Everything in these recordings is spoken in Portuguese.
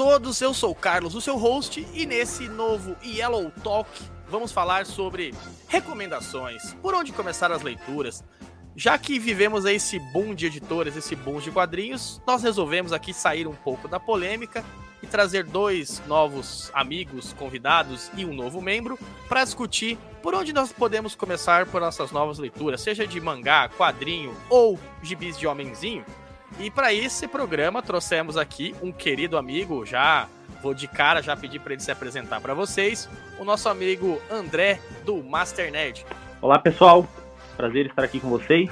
todos, eu sou o Carlos, o seu host, e nesse novo Yellow Talk vamos falar sobre recomendações, por onde começar as leituras. Já que vivemos esse boom de editoras, esse boom de quadrinhos, nós resolvemos aqui sair um pouco da polêmica e trazer dois novos amigos, convidados e um novo membro para discutir por onde nós podemos começar por nossas novas leituras, seja de mangá, quadrinho ou gibis de homenzinho. E para esse programa trouxemos aqui um querido amigo, já vou de cara já pedir para ele se apresentar para vocês, o nosso amigo André do Master Nerd. Olá pessoal, prazer estar aqui com vocês.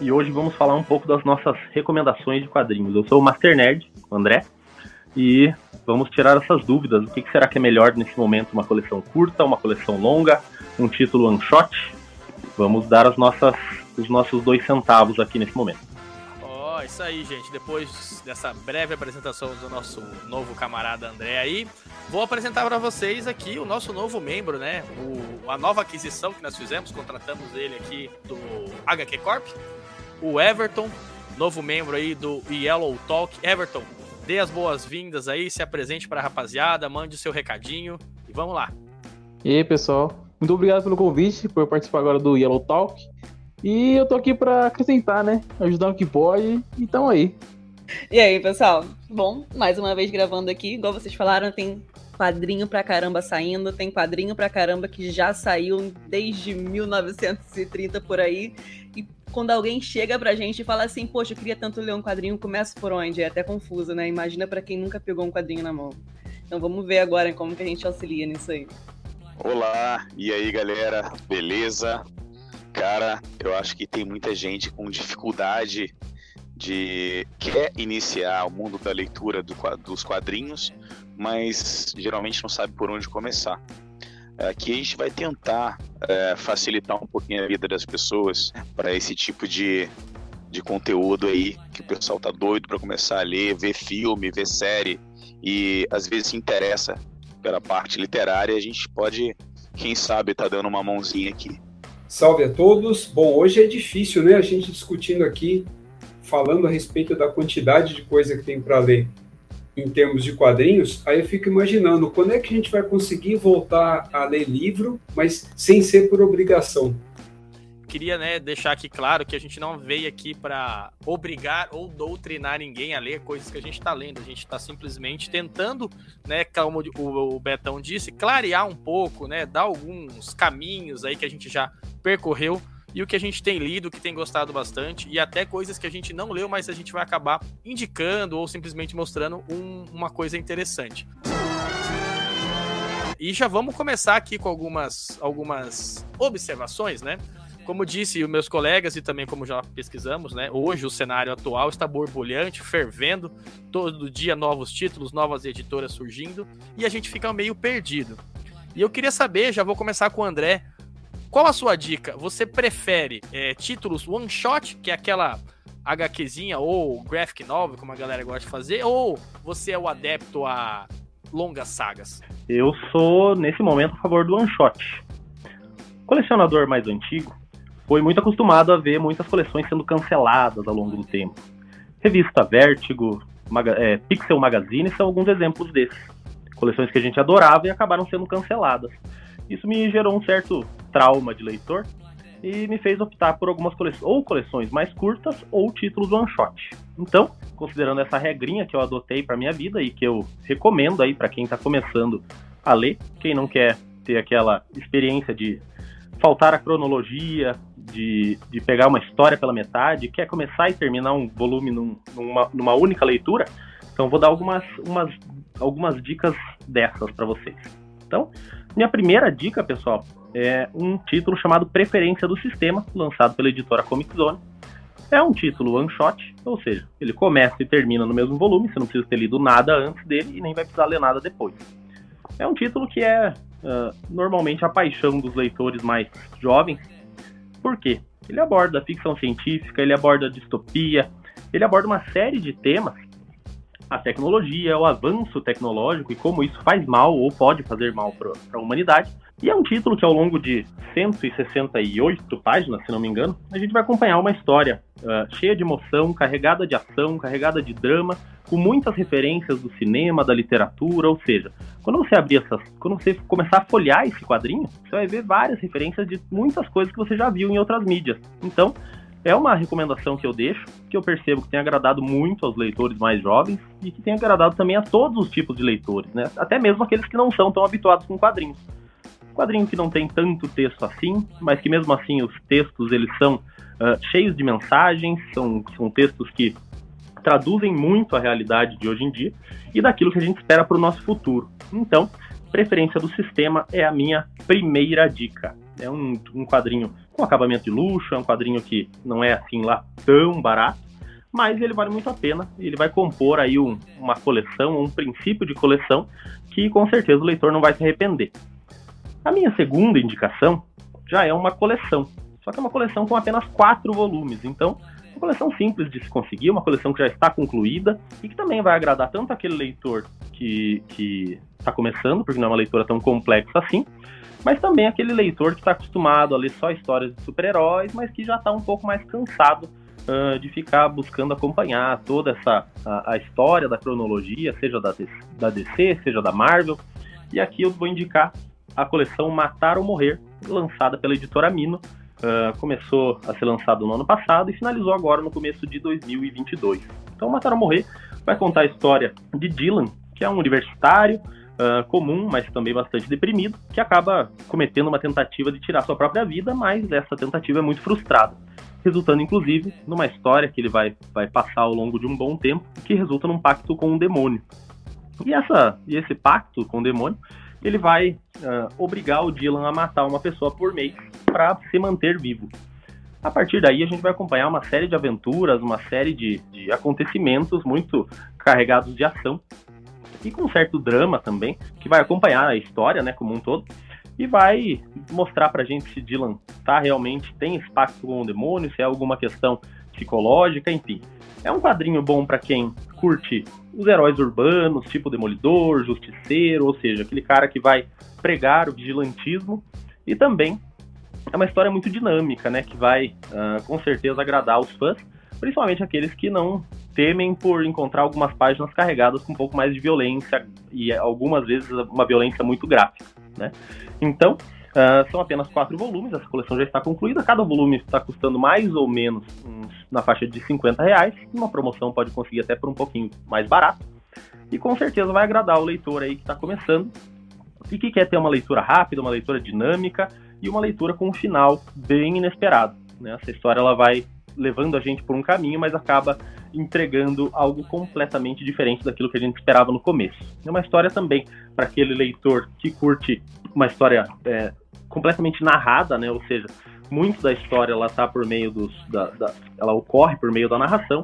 E hoje vamos falar um pouco das nossas recomendações de quadrinhos. Eu sou o Master Nerd, André, e vamos tirar essas dúvidas. O que será que é melhor nesse momento? Uma coleção curta, uma coleção longa, um título one shot? Vamos dar as nossas, os nossos dois centavos aqui nesse momento. Ó, oh, isso aí, gente. Depois dessa breve apresentação do nosso novo camarada André aí, vou apresentar para vocês aqui o nosso novo membro, né? O, a nova aquisição que nós fizemos, contratamos ele aqui do HQ Corp, o Everton, novo membro aí do Yellow Talk. Everton, dê as boas-vindas aí, se apresente para a rapaziada, mande o seu recadinho e vamos lá. E aí, pessoal, muito obrigado pelo convite, por participar agora do Yellow Talk. E eu tô aqui para acrescentar, né? Ajudar o que pode. Então aí. E aí, pessoal? Bom, mais uma vez gravando aqui. Igual vocês falaram, tem quadrinho pra caramba saindo, tem quadrinho pra caramba que já saiu desde 1930 por aí. E quando alguém chega pra gente e fala assim, poxa, eu queria tanto ler um quadrinho, começa por onde? É até confuso, né? Imagina para quem nunca pegou um quadrinho na mão. Então vamos ver agora como que a gente auxilia nisso aí. Olá, e aí galera, beleza? Cara, eu acho que tem muita gente com dificuldade de quer iniciar o mundo da leitura do, dos quadrinhos, mas geralmente não sabe por onde começar. Aqui a gente vai tentar é, facilitar um pouquinho a vida das pessoas para esse tipo de, de conteúdo aí que o pessoal tá doido para começar a ler, ver filme, ver série e às vezes se interessa pela parte literária, a gente pode, quem sabe, tá dando uma mãozinha aqui. Salve a todos. Bom, hoje é difícil, né, a gente discutindo aqui, falando a respeito da quantidade de coisa que tem para ler em termos de quadrinhos, aí eu fico imaginando quando é que a gente vai conseguir voltar a ler livro, mas sem ser por obrigação. Queria né, deixar aqui claro que a gente não veio aqui para obrigar ou doutrinar ninguém a ler coisas que a gente está lendo. A gente está simplesmente tentando, né, como o Betão disse, clarear um pouco, né, dar alguns caminhos aí que a gente já percorreu e o que a gente tem lido, que tem gostado bastante, e até coisas que a gente não leu, mas a gente vai acabar indicando ou simplesmente mostrando um, uma coisa interessante. E já vamos começar aqui com algumas, algumas observações, né? Como disse os meus colegas e também como já pesquisamos, né? Hoje o cenário atual está borbulhante, fervendo, todo dia novos títulos, novas editoras surgindo e a gente fica meio perdido. E eu queria saber, já vou começar com o André, qual a sua dica? Você prefere é, títulos one shot, que é aquela HQzinha ou graphic novel, como a galera gosta de fazer, ou você é o adepto a longas sagas? Eu sou, nesse momento, a favor do one shot. Colecionador mais antigo foi muito acostumado a ver muitas coleções sendo canceladas ao longo do tempo. Revista Vertigo, Maga é, Pixel Magazine são alguns exemplos desses. Coleções que a gente adorava e acabaram sendo canceladas. Isso me gerou um certo trauma de leitor e me fez optar por algumas coleções, ou coleções mais curtas ou títulos one shot. Então, considerando essa regrinha que eu adotei para minha vida e que eu recomendo aí para quem está começando a ler, quem não quer ter aquela experiência de faltar a cronologia, de, de pegar uma história pela metade, quer começar e terminar um volume num, numa, numa única leitura, então vou dar algumas, umas, algumas dicas dessas para vocês. Então, minha primeira dica, pessoal, é um título chamado Preferência do Sistema, lançado pela editora Comic Zone. É um título one shot, ou seja, ele começa e termina no mesmo volume, você não precisa ter lido nada antes dele e nem vai precisar ler nada depois. É um título que é uh, normalmente a paixão dos leitores mais jovens. Por quê? Ele aborda ficção científica, ele aborda distopia, ele aborda uma série de temas a tecnologia, o avanço tecnológico e como isso faz mal ou pode fazer mal para a humanidade. E é um título que, ao longo de 168 páginas, se não me engano, a gente vai acompanhar uma história uh, cheia de emoção, carregada de ação, carregada de drama, com muitas referências do cinema, da literatura, ou seja, quando você abrir essas, quando você começar a folhear esse quadrinho, você vai ver várias referências de muitas coisas que você já viu em outras mídias. Então, é uma recomendação que eu deixo, que eu percebo que tem agradado muito aos leitores mais jovens e que tem agradado também a todos os tipos de leitores, né? Até mesmo aqueles que não são tão habituados com quadrinhos. Quadrinho que não tem tanto texto assim, mas que mesmo assim os textos eles são uh, cheios de mensagens, são, são textos que traduzem muito a realidade de hoje em dia e daquilo que a gente espera para o nosso futuro. Então, preferência do sistema é a minha primeira dica. É um, um quadrinho com acabamento de luxo, é um quadrinho que não é assim lá tão barato, mas ele vale muito a pena. Ele vai compor aí um, uma coleção, um princípio de coleção que com certeza o leitor não vai se arrepender. A minha segunda indicação já é uma coleção, só que é uma coleção com apenas quatro volumes. Então, uma coleção simples de se conseguir, uma coleção que já está concluída e que também vai agradar tanto aquele leitor que está começando, porque não é uma leitura tão complexa assim, mas também aquele leitor que está acostumado a ler só histórias de super-heróis, mas que já está um pouco mais cansado uh, de ficar buscando acompanhar toda essa a, a história da cronologia, seja da, da DC, seja da Marvel. E aqui eu vou indicar a coleção Matar ou Morrer, lançada pela editora Mino. Uh, começou a ser lançado no ano passado e finalizou agora no começo de 2022. Então, Matar ou Morrer vai contar a história de Dylan, que é um universitário uh, comum, mas também bastante deprimido, que acaba cometendo uma tentativa de tirar sua própria vida, mas essa tentativa é muito frustrada, resultando inclusive numa história que ele vai, vai passar ao longo de um bom tempo, que resulta num pacto com um demônio. E, essa, e esse pacto com o demônio, ele vai uh, obrigar o Dylan a matar uma pessoa por mês para se manter vivo. A partir daí, a gente vai acompanhar uma série de aventuras, uma série de, de acontecimentos muito carregados de ação, e com um certo drama também, que vai acompanhar a história, né, como um todo, e vai mostrar pra gente se Dylan tá realmente tem esse pacto com o demônio, se é alguma questão psicológica, enfim. É um quadrinho bom para quem curte os heróis urbanos, tipo Demolidor, Justiceiro, ou seja, aquele cara que vai pregar o vigilantismo, e também é uma história muito dinâmica, né, que vai uh, com certeza agradar os fãs, principalmente aqueles que não temem por encontrar algumas páginas carregadas com um pouco mais de violência e algumas vezes uma violência muito gráfica, né? Então, uh, são apenas quatro volumes, essa coleção já está concluída, cada volume está custando mais ou menos uns, na faixa de 50 reais, uma promoção pode conseguir até por um pouquinho mais barato, e com certeza vai agradar o leitor aí que está começando e que quer ter uma leitura rápida, uma leitura dinâmica e uma leitura com um final bem inesperado. Né? Essa história ela vai levando a gente por um caminho, mas acaba entregando algo completamente diferente daquilo que a gente esperava no começo. É uma história também para aquele leitor que curte uma história é, completamente narrada, né? Ou seja, muito da história ela tá por meio dos, da, da, ela ocorre por meio da narração,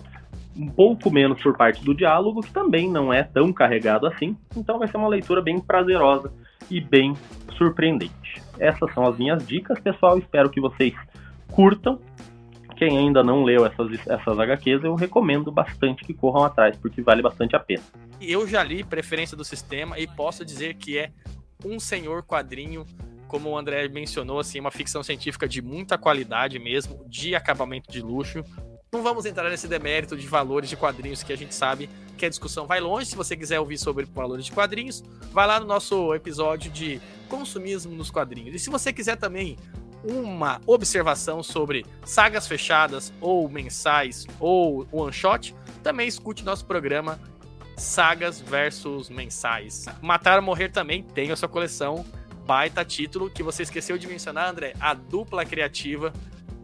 um pouco menos por parte do diálogo, que também não é tão carregado assim. Então vai ser uma leitura bem prazerosa e bem surpreendente. Essas são as minhas dicas, pessoal. Espero que vocês curtam quem ainda não leu essas, essas HQs, eu recomendo bastante que corram atrás, porque vale bastante a pena. Eu já li Preferência do Sistema e posso dizer que é um senhor quadrinho, como o André mencionou, assim, uma ficção científica de muita qualidade mesmo, de acabamento de luxo. Não vamos entrar nesse demérito de valores de quadrinhos que a gente sabe que a discussão vai longe. Se você quiser ouvir sobre valores de quadrinhos, vai lá no nosso episódio de consumismo nos quadrinhos. E se você quiser também uma observação sobre sagas fechadas ou mensais ou one shot, também escute nosso programa Sagas versus Mensais. Matar ou Morrer também tem a sua coleção, baita título que você esqueceu de mencionar, André, a dupla criativa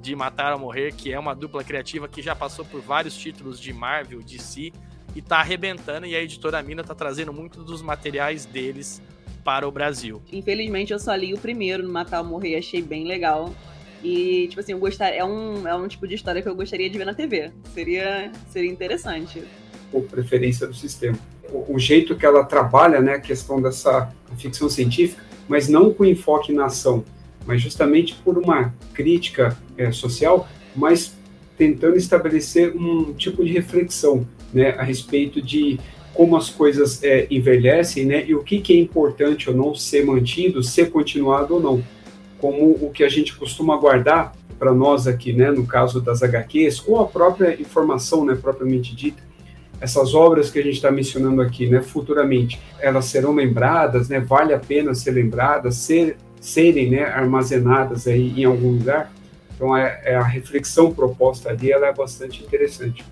de Matar ou Morrer, que é uma dupla criativa que já passou por vários títulos de Marvel, DC e tá arrebentando e a editora Mina tá trazendo muito dos materiais deles para o Brasil. Infelizmente eu só li o primeiro no Matar ou Morrer, achei bem legal. E, tipo assim, eu gostaria, é, um, é um tipo de história que eu gostaria de ver na TV. Seria, seria interessante. Por preferência do sistema. O, o jeito que ela trabalha, né, a questão dessa ficção científica, mas não com enfoque na ação, mas justamente por uma crítica é, social, mas tentando estabelecer um tipo de reflexão né, a respeito de como as coisas é, envelhecem, né? E o que, que é importante ou não ser mantido, ser continuado ou não. Como o que a gente costuma guardar para nós aqui, né? No caso das HQs, ou a própria informação, né? Propriamente dita. Essas obras que a gente está mencionando aqui, né? Futuramente, elas serão lembradas, né? Vale a pena ser lembradas, ser, serem, né? Armazenadas aí em algum lugar. Então, é, é a reflexão proposta ali, ela é bastante interessante.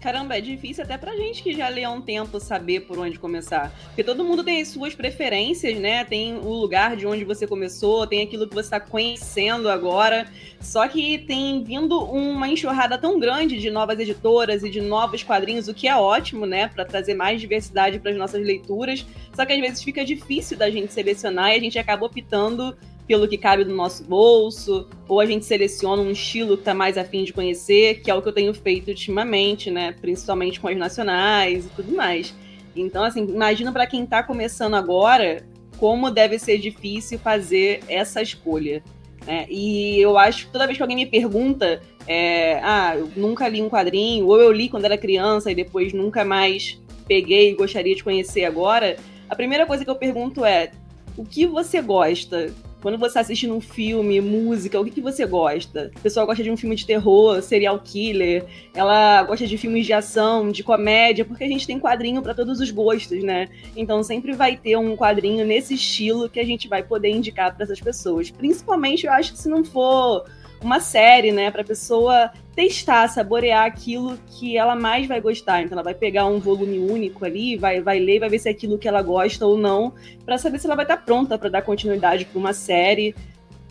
Caramba, é difícil até pra gente que já lê há um tempo saber por onde começar. Porque todo mundo tem as suas preferências, né? Tem o lugar de onde você começou, tem aquilo que você está conhecendo agora. Só que tem vindo uma enxurrada tão grande de novas editoras e de novos quadrinhos, o que é ótimo, né? Para trazer mais diversidade para as nossas leituras. Só que às vezes fica difícil da gente selecionar e a gente acaba optando pelo que cabe no nosso bolso, ou a gente seleciona um estilo que tá mais afim de conhecer, que é o que eu tenho feito ultimamente, né? Principalmente com as nacionais e tudo mais. Então, assim, imagina para quem tá começando agora como deve ser difícil fazer essa escolha. Né? E eu acho que toda vez que alguém me pergunta, é, ah, eu nunca li um quadrinho, ou eu li quando era criança e depois nunca mais peguei e gostaria de conhecer agora, a primeira coisa que eu pergunto é: o que você gosta? Quando você tá assiste um filme, música, o que, que você gosta? A pessoa gosta de um filme de terror, serial killer, ela gosta de filmes de ação, de comédia, porque a gente tem quadrinho para todos os gostos, né? Então sempre vai ter um quadrinho nesse estilo que a gente vai poder indicar para essas pessoas. Principalmente, eu acho que se não for uma série, né, para pessoa testar, saborear aquilo que ela mais vai gostar. Então ela vai pegar um volume único ali, vai vai ler, vai ver se é aquilo que ela gosta ou não, para saber se ela vai estar tá pronta para dar continuidade para uma série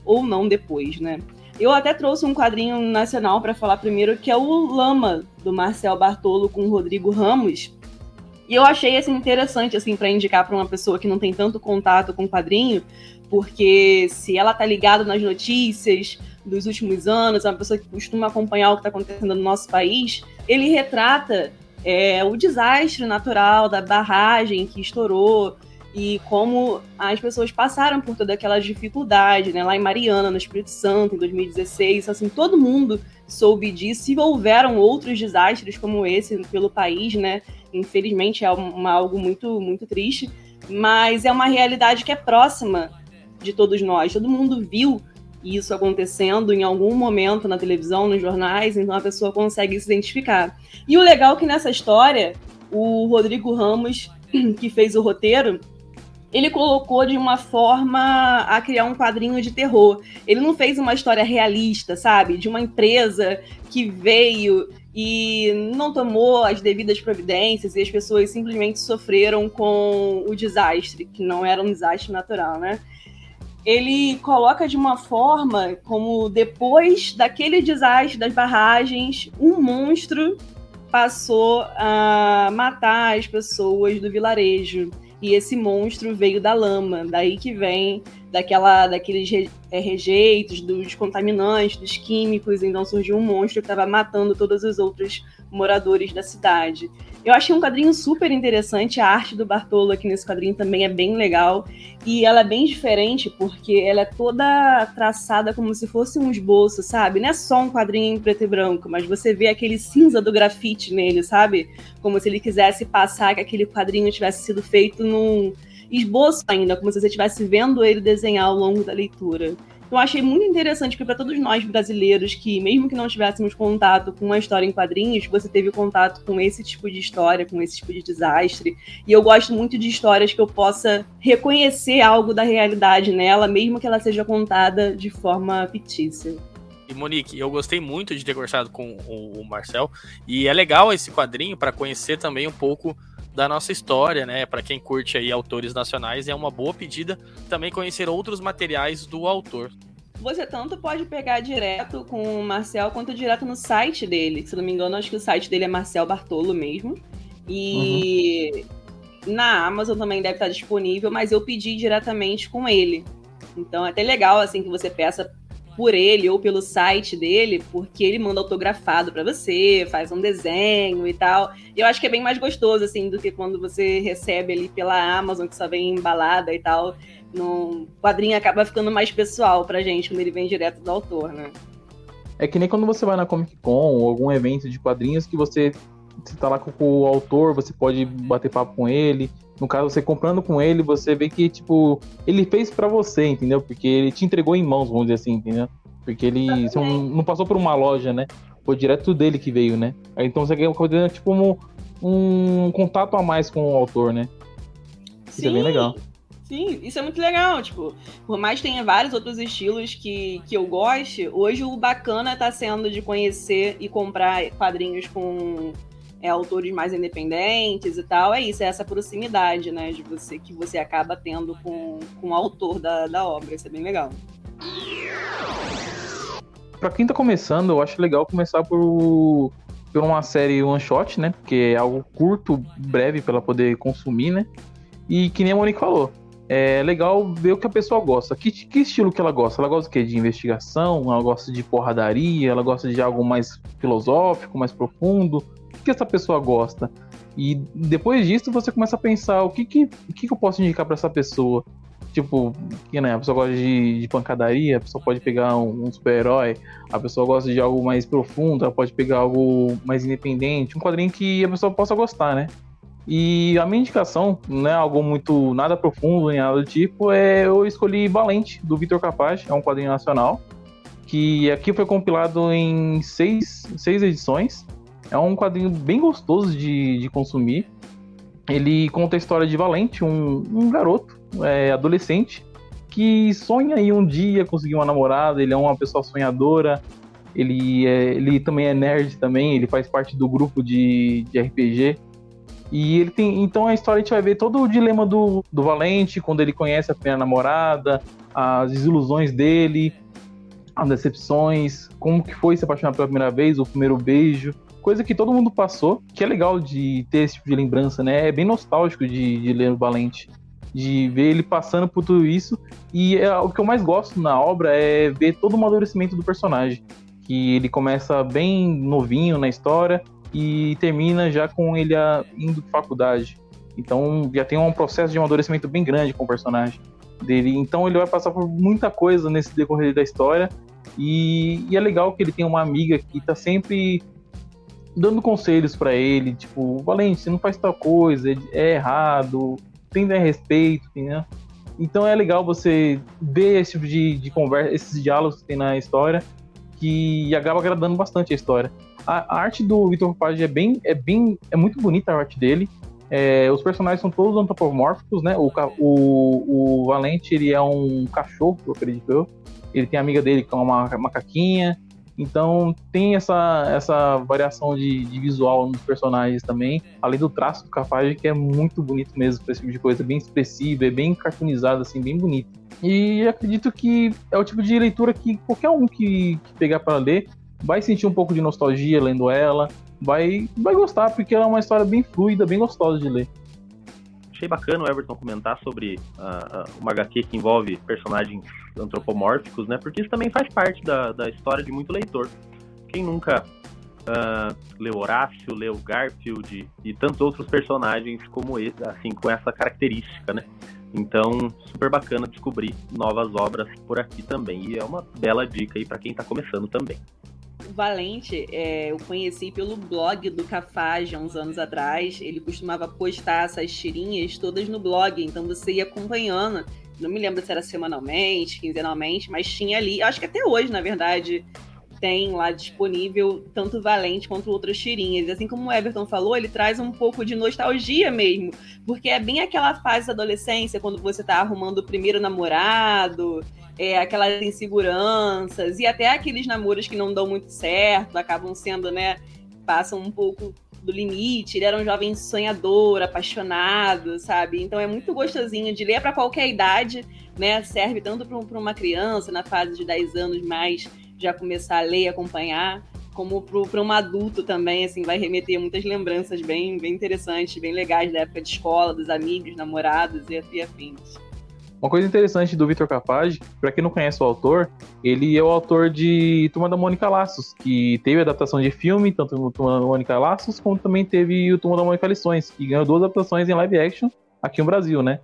ou não depois, né? Eu até trouxe um quadrinho nacional para falar primeiro, que é o Lama do Marcel Bartolo com o Rodrigo Ramos. E eu achei assim interessante assim para indicar para uma pessoa que não tem tanto contato com quadrinho, porque se ela tá ligada nas notícias, dos últimos anos, é uma pessoa que costuma acompanhar o que está acontecendo no nosso país, ele retrata é, o desastre natural da barragem que estourou e como as pessoas passaram por toda aquela dificuldade, né? Lá em Mariana, no Espírito Santo, em 2016, assim, todo mundo soube disso e houveram outros desastres como esse pelo país, né? Infelizmente é algo muito, muito triste, mas é uma realidade que é próxima de todos nós. Todo mundo viu isso acontecendo em algum momento na televisão, nos jornais, então a pessoa consegue se identificar. E o legal é que nessa história, o Rodrigo Ramos, que fez o roteiro, ele colocou de uma forma a criar um quadrinho de terror. Ele não fez uma história realista, sabe? De uma empresa que veio e não tomou as devidas providências e as pessoas simplesmente sofreram com o desastre, que não era um desastre natural, né? Ele coloca de uma forma como depois daquele desastre das barragens, um monstro passou a matar as pessoas do vilarejo. E esse monstro veio da lama, daí que vem daquela, daqueles é, rejeitos, dos contaminantes, dos químicos. Então surgiu um monstro que estava matando todos os outros moradores da cidade. Eu achei um quadrinho super interessante. A arte do Bartolo aqui nesse quadrinho também é bem legal. E ela é bem diferente porque ela é toda traçada como se fosse um esboço, sabe? Não é só um quadrinho em preto e branco, mas você vê aquele cinza do grafite nele, sabe? Como se ele quisesse passar que aquele quadrinho tivesse sido feito num esboço ainda, como se você estivesse vendo ele desenhar ao longo da leitura. Eu achei muito interessante que para todos nós brasileiros que, mesmo que não tivéssemos contato com uma história em quadrinhos, você teve contato com esse tipo de história, com esse tipo de desastre. E eu gosto muito de histórias que eu possa reconhecer algo da realidade nela, mesmo que ela seja contada de forma fictícia. E Monique, eu gostei muito de ter conversado com o Marcel. E é legal esse quadrinho para conhecer também um pouco da nossa história, né? Para quem curte aí autores nacionais, é uma boa pedida também conhecer outros materiais do autor. Você tanto pode pegar direto com o Marcel quanto direto no site dele. Se não me engano, acho que o site dele é Marcel Bartolo mesmo. E uhum. na Amazon também deve estar disponível, mas eu pedi diretamente com ele. Então é até legal assim que você peça por ele ou pelo site dele, porque ele manda autografado para você, faz um desenho e tal. Eu acho que é bem mais gostoso, assim, do que quando você recebe ali pela Amazon, que só vem embalada e tal. No quadrinho acaba ficando mais pessoal pra gente quando ele vem direto do autor, né? É que nem quando você vai na Comic Con ou algum evento de quadrinhos que você você tá lá com o autor, você pode bater papo com ele. No caso, você comprando com ele, você vê que, tipo, ele fez para você, entendeu? Porque ele te entregou em mãos, vamos dizer assim, entendeu? Porque ele não, não passou por uma loja, né? Foi direto dele que veio, né? Então você ganha, tipo, um, um contato a mais com o autor, né? Isso é bem legal. Sim, isso é muito legal. Tipo, por mais que tenha vários outros estilos que, que eu goste, hoje o bacana tá sendo de conhecer e comprar quadrinhos com é, autores mais independentes e tal, é isso, é essa proximidade, né, de você que você acaba tendo com, com o autor da, da obra, isso é bem legal. Para quem tá começando, eu acho legal começar por, por uma série one shot, né, porque é algo curto, breve para poder consumir, né, e que nem a Monique falou, é legal ver o que a pessoa gosta. Que, que estilo que ela gosta? Ela gosta? De investigação? Ela gosta de porradaria? Ela gosta de algo mais filosófico, mais profundo? Que essa pessoa gosta? E depois disso você começa a pensar o que, que, o que, que eu posso indicar para essa pessoa. Tipo, que, né, a pessoa gosta de, de pancadaria, a pessoa pode pegar um, um super-herói, a pessoa gosta de algo mais profundo, ela pode pegar algo mais independente, um quadrinho que a pessoa possa gostar, né? E a minha indicação, não é algo muito nada profundo nem nada do tipo, é eu escolhi Valente, do Vitor Capaz, é um quadrinho nacional, que aqui foi compilado em seis, seis edições. É um quadrinho bem gostoso de, de consumir. Ele conta a história de Valente, um, um garoto é, adolescente que sonha em um dia conseguir uma namorada. Ele é uma pessoa sonhadora. Ele, é, ele também é nerd também. Ele faz parte do grupo de, de RPG. E ele tem. Então a história a gente vai ver todo o dilema do, do Valente, quando ele conhece a primeira namorada, as desilusões dele, as decepções, como que foi se apaixonar pela primeira vez, o primeiro beijo coisa que todo mundo passou, que é legal de ter esse tipo de lembrança, né? É bem nostálgico de, de ler o Valente, de ver ele passando por tudo isso. E é, o que eu mais gosto na obra é ver todo o amadurecimento do personagem. Que ele começa bem novinho na história e termina já com ele indo para faculdade. Então já tem um processo de amadurecimento bem grande com o personagem dele. Então ele vai passar por muita coisa nesse decorrer da história. E, e é legal que ele tem uma amiga que está sempre dando conselhos para ele, tipo, Valente, você não faz tal coisa, é errado, tem a respeito, né? Então é legal você ver esse tipo de, de conversa, esses diálogos que tem na história, que acaba agradando bastante a história. A, a arte do Victor Page é bem, é bem, é muito bonita a arte dele. É, os personagens são todos antropomórficos, né? O, o, o Valente, ele é um cachorro, eu acredito eu. Ele tem a amiga dele que é uma macaquinha. Então tem essa, essa variação de, de, visual nos personagens também, além do traço do Capage, que é muito bonito mesmo para esse tipo de coisa, bem expressivo, é bem cartoonizado, assim, bem bonito. E acredito que é o tipo de leitura que qualquer um que, que pegar para ler vai sentir um pouco de nostalgia lendo ela, vai, vai gostar, porque ela é uma história bem fluida, bem gostosa de ler achei bacana o Everton comentar sobre uh, uma HQ que envolve personagens antropomórficos, né? Porque isso também faz parte da, da história de muito leitor. Quem nunca uh, leu Horácio, leu Garfield e, tantos outros personagens como esse, assim, com essa característica, né? Então, super bacana descobrir novas obras por aqui também. E é uma bela dica aí para quem está começando também. Valente, é, eu conheci pelo blog do Cafage há uns anos atrás. Ele costumava postar essas tirinhas todas no blog, então você ia acompanhando. Não me lembro se era semanalmente, quinzenalmente, mas tinha ali, acho que até hoje, na verdade, tem lá disponível tanto Valente quanto outras tirinhas. Assim como o Everton falou, ele traz um pouco de nostalgia mesmo, porque é bem aquela fase da adolescência, quando você tá arrumando o primeiro namorado, é, aquelas inseguranças e até aqueles namoros que não dão muito certo, acabam sendo, né, passam um pouco do limite. Ele era um jovem sonhador, apaixonado, sabe? Então é muito gostosinho de ler para qualquer idade, né? Serve tanto para uma criança na fase de 10 anos mais já começar a ler acompanhar, como para um adulto também, assim, vai remeter muitas lembranças bem, bem interessantes, bem legais da época de escola, dos amigos, namorados e, e afins. Uma coisa interessante do Vitor Capage, para quem não conhece o autor, ele é o autor de Turma da Mônica Laços, que teve adaptação de filme, tanto no Turma da Mônica Laços, como também teve o Turma da Mônica Lições, que ganhou duas adaptações em live action aqui no Brasil, né?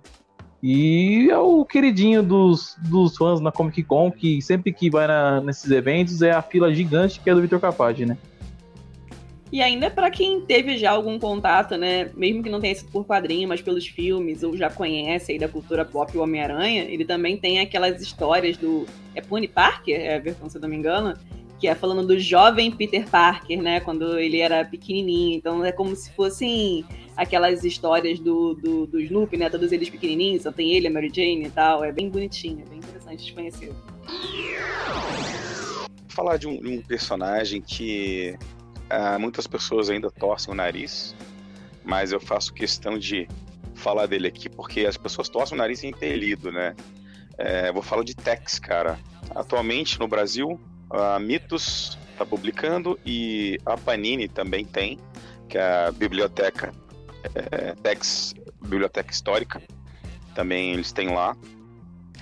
E é o queridinho dos, dos fãs na Comic Con, que sempre que vai na, nesses eventos é a fila gigante que é do Vitor Capage, né? E ainda para quem teve já algum contato, né, mesmo que não tenha sido por quadrinho, mas pelos filmes, ou já conhece aí da cultura pop o Homem-Aranha, ele também tem aquelas histórias do... É Pony Parker, é a versão, se eu não me engano? Que é falando do jovem Peter Parker, né, quando ele era pequenininho. Então é como se fossem aquelas histórias do, do, do Snoopy, né, todos eles pequenininhos, só tem ele, a Mary Jane e tal. É bem bonitinho, é bem interessante de conhecer. Falar de um, de um personagem que Uh, muitas pessoas ainda torcem o nariz, mas eu faço questão de falar dele aqui porque as pessoas torcem o nariz ter lido, né? É, vou falar de Tex, cara. Atualmente no Brasil, a Mitos está publicando e a Panini também tem, que é a biblioteca é, Tex, biblioteca histórica, também eles têm lá,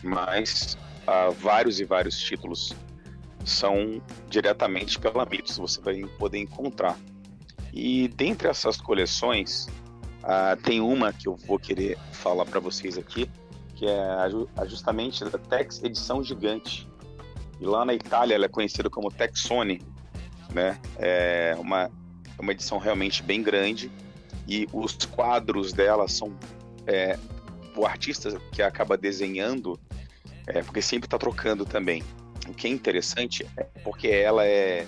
mas há vários e vários títulos são diretamente pela Mitos, você vai poder encontrar. E dentre essas coleções, uh, tem uma que eu vou querer falar para vocês aqui, que é justamente da Tex Edição Gigante. E lá na Itália ela é conhecida como Texone, né? É uma, uma edição realmente bem grande e os quadros dela são é, o artista que acaba desenhando, é, porque sempre está trocando também o que é interessante é porque ela é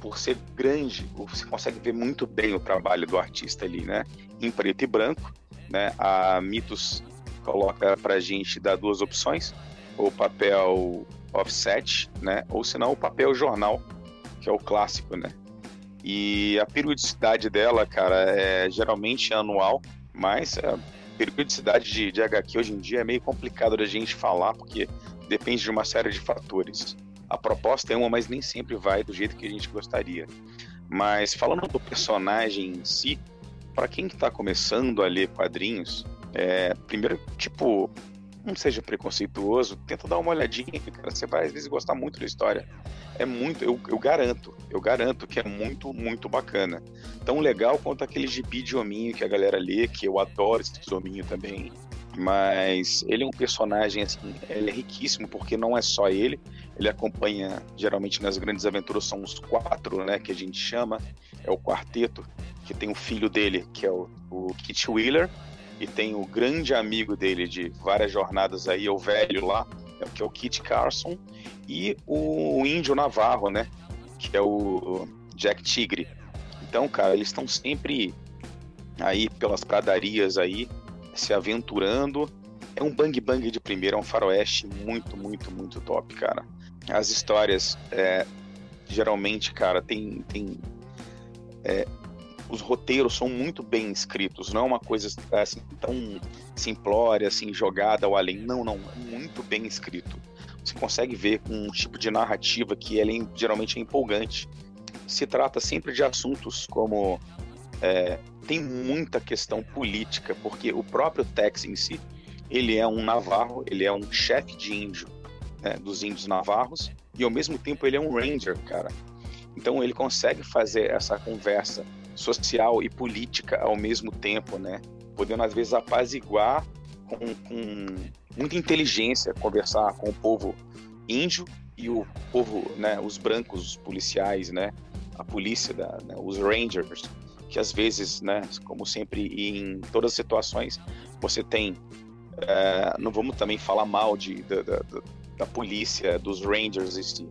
por ser grande, você consegue ver muito bem o trabalho do artista ali, né? Em preto e branco, né? A Mitos coloca pra gente dar duas opções, o papel offset, né? Ou senão o papel jornal, que é o clássico, né? E a periodicidade dela, cara, é geralmente anual, mas a periodicidade de, de HQ hoje em dia é meio complicado da gente falar, porque depende de uma série de fatores. A proposta é uma, mas nem sempre vai do jeito que a gente gostaria. Mas falando do personagem em si, para quem está começando a ler quadrinhos, é, primeiro, tipo, não seja preconceituoso, tenta dar uma olhadinha, cara. Você vai às vezes gostar muito da história. É muito, eu, eu garanto, eu garanto que é muito, muito bacana. Tão legal quanto aquele gibi de hominho que a galera lê, que eu adoro esse hominho também. Mas ele é um personagem, assim, ele é riquíssimo, porque não é só ele, ele acompanha, geralmente nas grandes aventuras são os quatro, né, que a gente chama, é o quarteto, que tem o filho dele, que é o, o Kit Wheeler, e tem o grande amigo dele de várias jornadas aí, o velho lá, que é o Kit Carson, e o índio Navarro, né, que é o Jack Tigre. Então, cara, eles estão sempre aí pelas pradarias aí, se aventurando. É um bang bang de primeira, é um faroeste muito, muito, muito top, cara. As histórias, é, geralmente, cara, tem. tem é, os roteiros são muito bem escritos, não é uma coisa assim tão simplória, assim, jogada ao além. Não, não, é muito bem escrito. Você consegue ver com um tipo de narrativa que é, geralmente é empolgante. Se trata sempre de assuntos como é, tem muita questão política, porque o próprio Tex em si, ele é um navarro, ele é um chefe de índio, né, dos índios navarros, e ao mesmo tempo ele é um ranger, cara. Então ele consegue fazer essa conversa social e política ao mesmo tempo, né? Podendo às vezes apaziguar com, com muita inteligência, conversar com o povo índio e o povo, né, os brancos, os policiais, né, a polícia, da, né, os rangers, que às vezes, né, como sempre em todas as situações, você tem, é, não vamos também falar mal de, da, da, da polícia, dos rangers, si,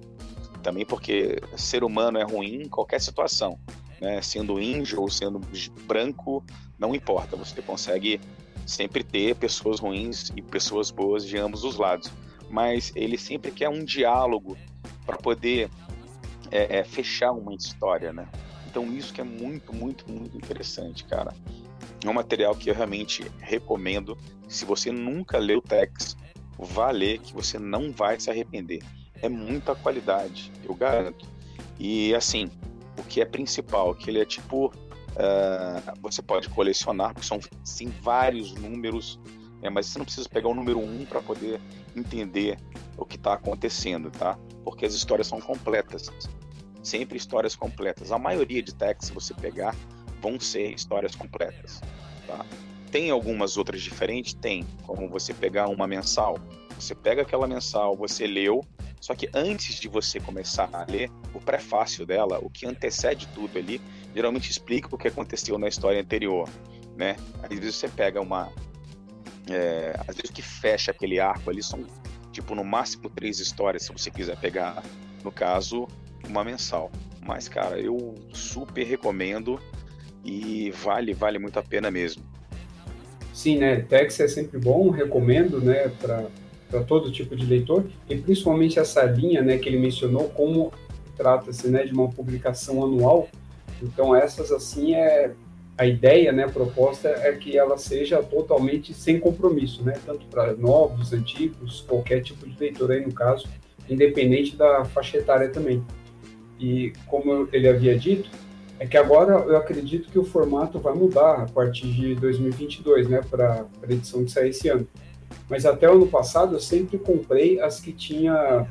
também porque ser humano é ruim em qualquer situação, né, sendo índio ou sendo branco, não importa, você consegue sempre ter pessoas ruins e pessoas boas de ambos os lados, mas ele sempre quer um diálogo para poder é, é, fechar uma história, né? Então isso que é muito, muito, muito interessante, cara. É um material que eu realmente recomendo. Se você nunca leu o Tex, vá ler que você não vai se arrepender. É muita qualidade, eu garanto. E assim, o que é principal, que ele é tipo. Uh, você pode colecionar, porque são sim, vários números, né, mas você não precisa pegar o número um para poder entender o que está acontecendo, tá? Porque as histórias são completas sempre histórias completas. A maioria de tags, se você pegar, vão ser histórias completas. Tá? Tem algumas outras diferentes? Tem. Como você pegar uma mensal. Você pega aquela mensal, você leu, Só que antes de você começar a ler, o prefácio dela, o que antecede tudo ali, geralmente explica o que aconteceu na história anterior, né? Às vezes você pega uma... É, às vezes o que fecha aquele arco ali são, tipo, no máximo três histórias, se você quiser pegar, no caso, uma mensal. Mas, cara, eu super recomendo e vale, vale muito a pena mesmo. Sim, né? Tex é sempre bom, recomendo, né, para todo tipo de leitor, e principalmente essa linha, né, que ele mencionou, como trata-se, né, de uma publicação anual. Então, essas, assim, é a ideia, né, a proposta é que ela seja totalmente sem compromisso, né, tanto para novos, antigos, qualquer tipo de leitor aí no caso, independente da faixa etária também. E como ele havia dito, é que agora eu acredito que o formato vai mudar a partir de 2022, né, para a edição que sair esse ano. Mas até o ano passado eu sempre comprei as que tinha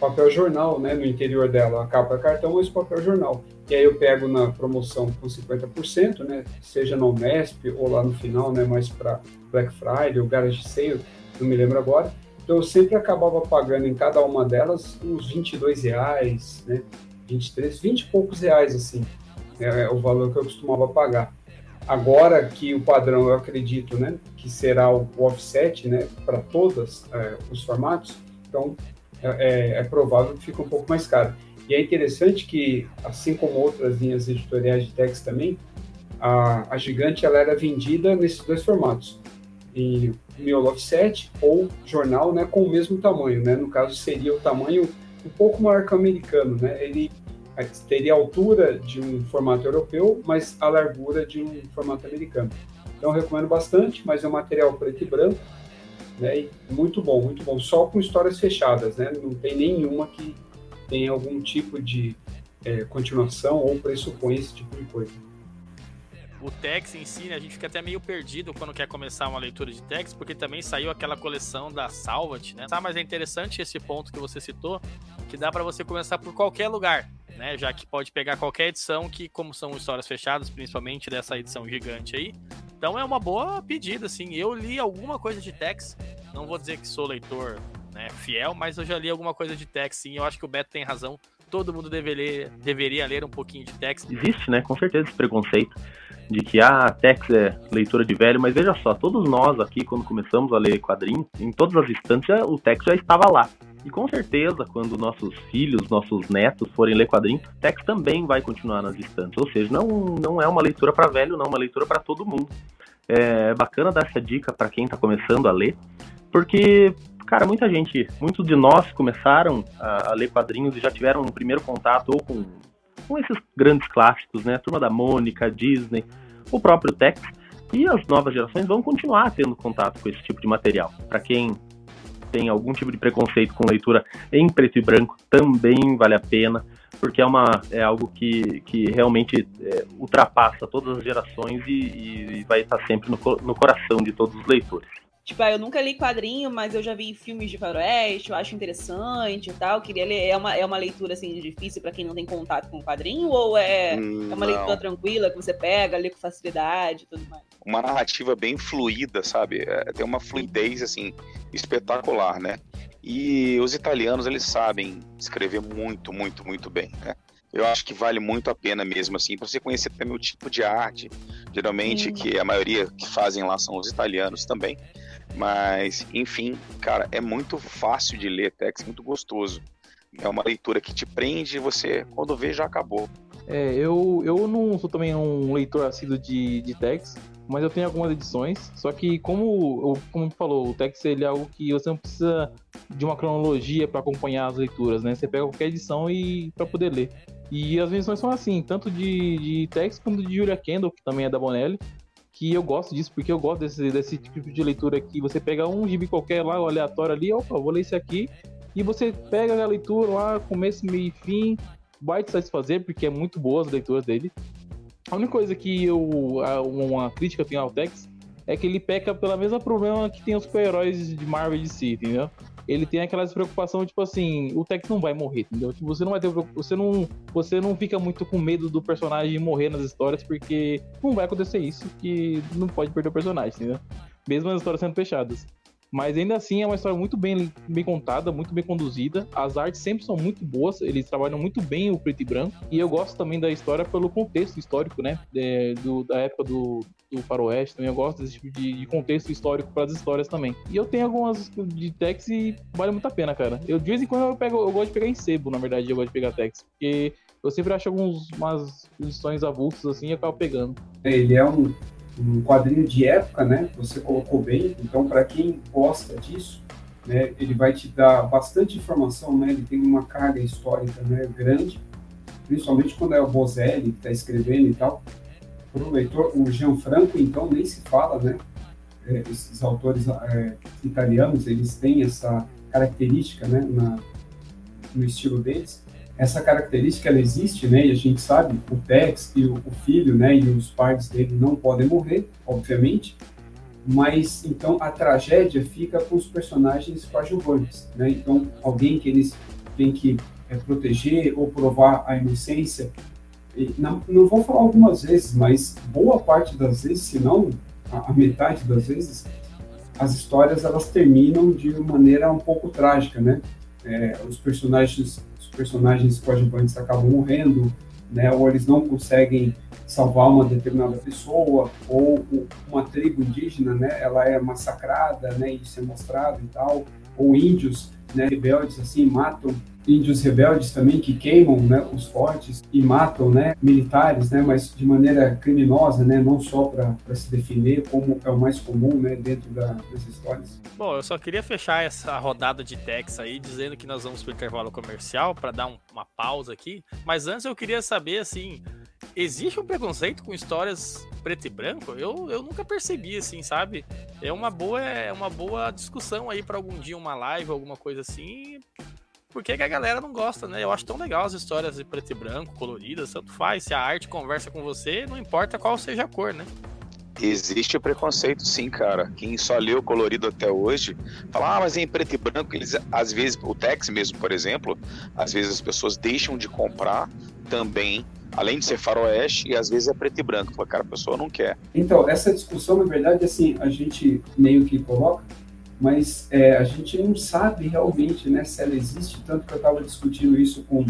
papel jornal, né, no interior dela, a capa cartão, mas papel jornal. E aí eu pego na promoção com 50%, né, seja no Mesp ou lá no final, né, mais para Black Friday ou Garage Sale, não me lembro agora. Então eu sempre acabava pagando em cada uma delas uns 22 reais, né, 23, 20 e poucos reais, assim é, é o valor que eu costumava pagar. Agora que o padrão, eu acredito, né, que será o, offset, né, para todos é, os formatos, então é, é, é, provável que fique um pouco mais caro. E é interessante que, assim como outras linhas editoriais de text também, a, a Gigante ela era vendida nesses dois formatos, em miolo offset ou jornal, né, com o mesmo tamanho, né, no caso seria o tamanho um pouco maior que o americano, né, ele teria a altura de um formato europeu, mas a largura de um formato americano. Então recomendo bastante, mas é um material preto e branco, né? E muito bom, muito bom. Só com histórias fechadas, né? Não tem nenhuma que tenha algum tipo de é, continuação ou pressupõe esse tipo de coisa. O Tex em si, né, a gente fica até meio perdido quando quer começar uma leitura de Tex, porque também saiu aquela coleção da Salvat, né? Tá, mas é interessante esse ponto que você citou, que dá para você começar por qualquer lugar né? Já que pode pegar qualquer edição, que como são histórias fechadas, principalmente dessa edição gigante aí. Então é uma boa pedida, assim. Eu li alguma coisa de Tex, não vou dizer que sou leitor né, fiel, mas eu já li alguma coisa de Tex, sim. Eu acho que o Beto tem razão. Todo mundo deveria, deveria ler um pouquinho de Tex. Existe, né? Com certeza esse preconceito de que ah, Tex é leitura de velho, mas veja só, todos nós aqui, quando começamos a ler quadrinhos, em todas as instâncias o Tex já estava lá. E com certeza, quando nossos filhos, nossos netos forem ler quadrinhos, Tex também vai continuar nas estantes. Ou seja, não, não é uma leitura para velho, não, é uma leitura para todo mundo. É bacana dar essa dica para quem está começando a ler, porque, cara, muita gente, muitos de nós começaram a, a, ler quadrinhos e já tiveram um primeiro contato ou com, com esses grandes clássicos, né? Turma da Mônica, Disney, o próprio Tex. E as novas gerações vão continuar tendo contato com esse tipo de material. Para quem tem algum tipo de preconceito com leitura em preto e branco, também vale a pena, porque é, uma, é algo que, que realmente é, ultrapassa todas as gerações e, e vai estar sempre no, no coração de todos os leitores. Tipo, ah, eu nunca li quadrinho, mas eu já vi filmes de faroeste, eu acho interessante e tal. Queria ler. É uma, é uma leitura assim difícil para quem não tem contato com o quadrinho? Ou é, hum, é uma não. leitura tranquila que você pega, lê com facilidade e tudo mais? Uma narrativa bem fluida, sabe? É, tem uma fluidez assim espetacular, né? E os italianos, eles sabem escrever muito, muito, muito bem, né? Eu acho que vale muito a pena mesmo, assim, para você conhecer também o tipo de arte. Geralmente, hum. que a maioria que fazem lá são os italianos também. Mas, enfim, cara, é muito fácil de ler Tex, muito gostoso. É uma leitura que te prende e você, quando vê, já acabou. É, eu, eu não sou também um leitor assíduo de, de Tex, mas eu tenho algumas edições. Só que, como, como falou, o Tex ele é algo que você não precisa de uma cronologia para acompanhar as leituras, né? Você pega qualquer edição e para poder ler. E as edições são assim, tanto de, de Tex quanto de Julia Kendall, que também é da Bonelli que eu gosto disso, porque eu gosto desse, desse tipo de leitura aqui. Você pega um gibi qualquer lá, aleatório ali, opa, vou ler esse aqui, e você pega a leitura lá, começo, meio e fim, vai te satisfazer, porque é muito boa as leituras dele. A única coisa que eu. Uma crítica que eu tenho ao Tex é que ele peca pela mesma problema que tem os super-heróis de Marvel e DC, entendeu? Ele tem aquela preocupação, tipo assim, o Tex não vai morrer, entendeu? Tipo, você não vai ter você não, você não fica muito com medo do personagem morrer nas histórias, porque não vai acontecer isso, que não pode perder o personagem, entendeu? Mesmo as histórias sendo fechadas. Mas ainda assim é uma história muito bem, bem contada, muito bem conduzida. As artes sempre são muito boas, eles trabalham muito bem o preto e branco. E eu gosto também da história pelo contexto histórico, né? É, do, da época do, do faroeste também. Eu gosto desse tipo de, de contexto histórico para as histórias também. E eu tenho algumas de Tex e vale muito a pena, cara. Eu de vez em quando eu pego, eu gosto de pegar em sebo, na verdade, eu gosto de pegar Tex. Porque eu sempre acho algumas umas edições avulsas assim e acabo pegando. Ele é um um quadrinho de época, né? Você colocou bem. Então, para quem gosta disso, né, ele vai te dar bastante informação, né? Ele tem uma carga histórica, né, grande, principalmente quando é o Bozelli que está escrevendo e tal. Para o leitor, o Gianfranco, então, nem se fala, né? É, esses autores é, italianos, eles têm essa característica, né, na, no estilo deles essa característica ela existe, né? E a gente sabe, o Tex e o, o filho, né? E os pais dele não podem morrer, obviamente. Mas então a tragédia fica com os personagens coadjuvantes, né? Então alguém que eles têm que é, proteger ou provar a inocência. E, não, não vou falar algumas vezes, mas boa parte das vezes, se não a, a metade das vezes, as histórias elas terminam de maneira um pouco trágica, né? É, os personagens personagens coadjuvantes acabam morrendo, né, ou eles não conseguem salvar uma determinada pessoa, ou uma tribo indígena, né, ela é massacrada, né, isso é mostrado e tal, ou índios, né, rebeldes assim matam índios rebeldes também que queimam né, os fortes e matam né, militares, né, mas de maneira criminosa, né, não só para se defender, como é o mais comum né, dentro da, das histórias. Bom, eu só queria fechar essa rodada de Tex aí, dizendo que nós vamos para o intervalo comercial para dar um, uma pausa aqui. Mas antes eu queria saber, assim, existe um preconceito com histórias preto e branco? Eu, eu nunca percebi, assim, sabe? É uma boa, é uma boa discussão aí para algum dia uma live, alguma coisa assim por que, que, a galera não gosta, né? Eu acho tão legal as histórias de preto e branco, coloridas, tanto faz. Se a arte conversa com você, não importa qual seja a cor, né? Existe o preconceito, sim, cara. Quem só leu colorido até hoje fala, ah, mas é em preto e branco. Eles, às vezes, o Tex mesmo, por exemplo, às vezes as pessoas deixam de comprar também, além de ser faroeste, e às vezes é preto e branco. Fala, cara, a pessoa não quer. Então, essa discussão, na verdade, assim, a gente meio que coloca mas é, a gente não sabe realmente né, se ela existe, tanto que eu estava discutindo isso com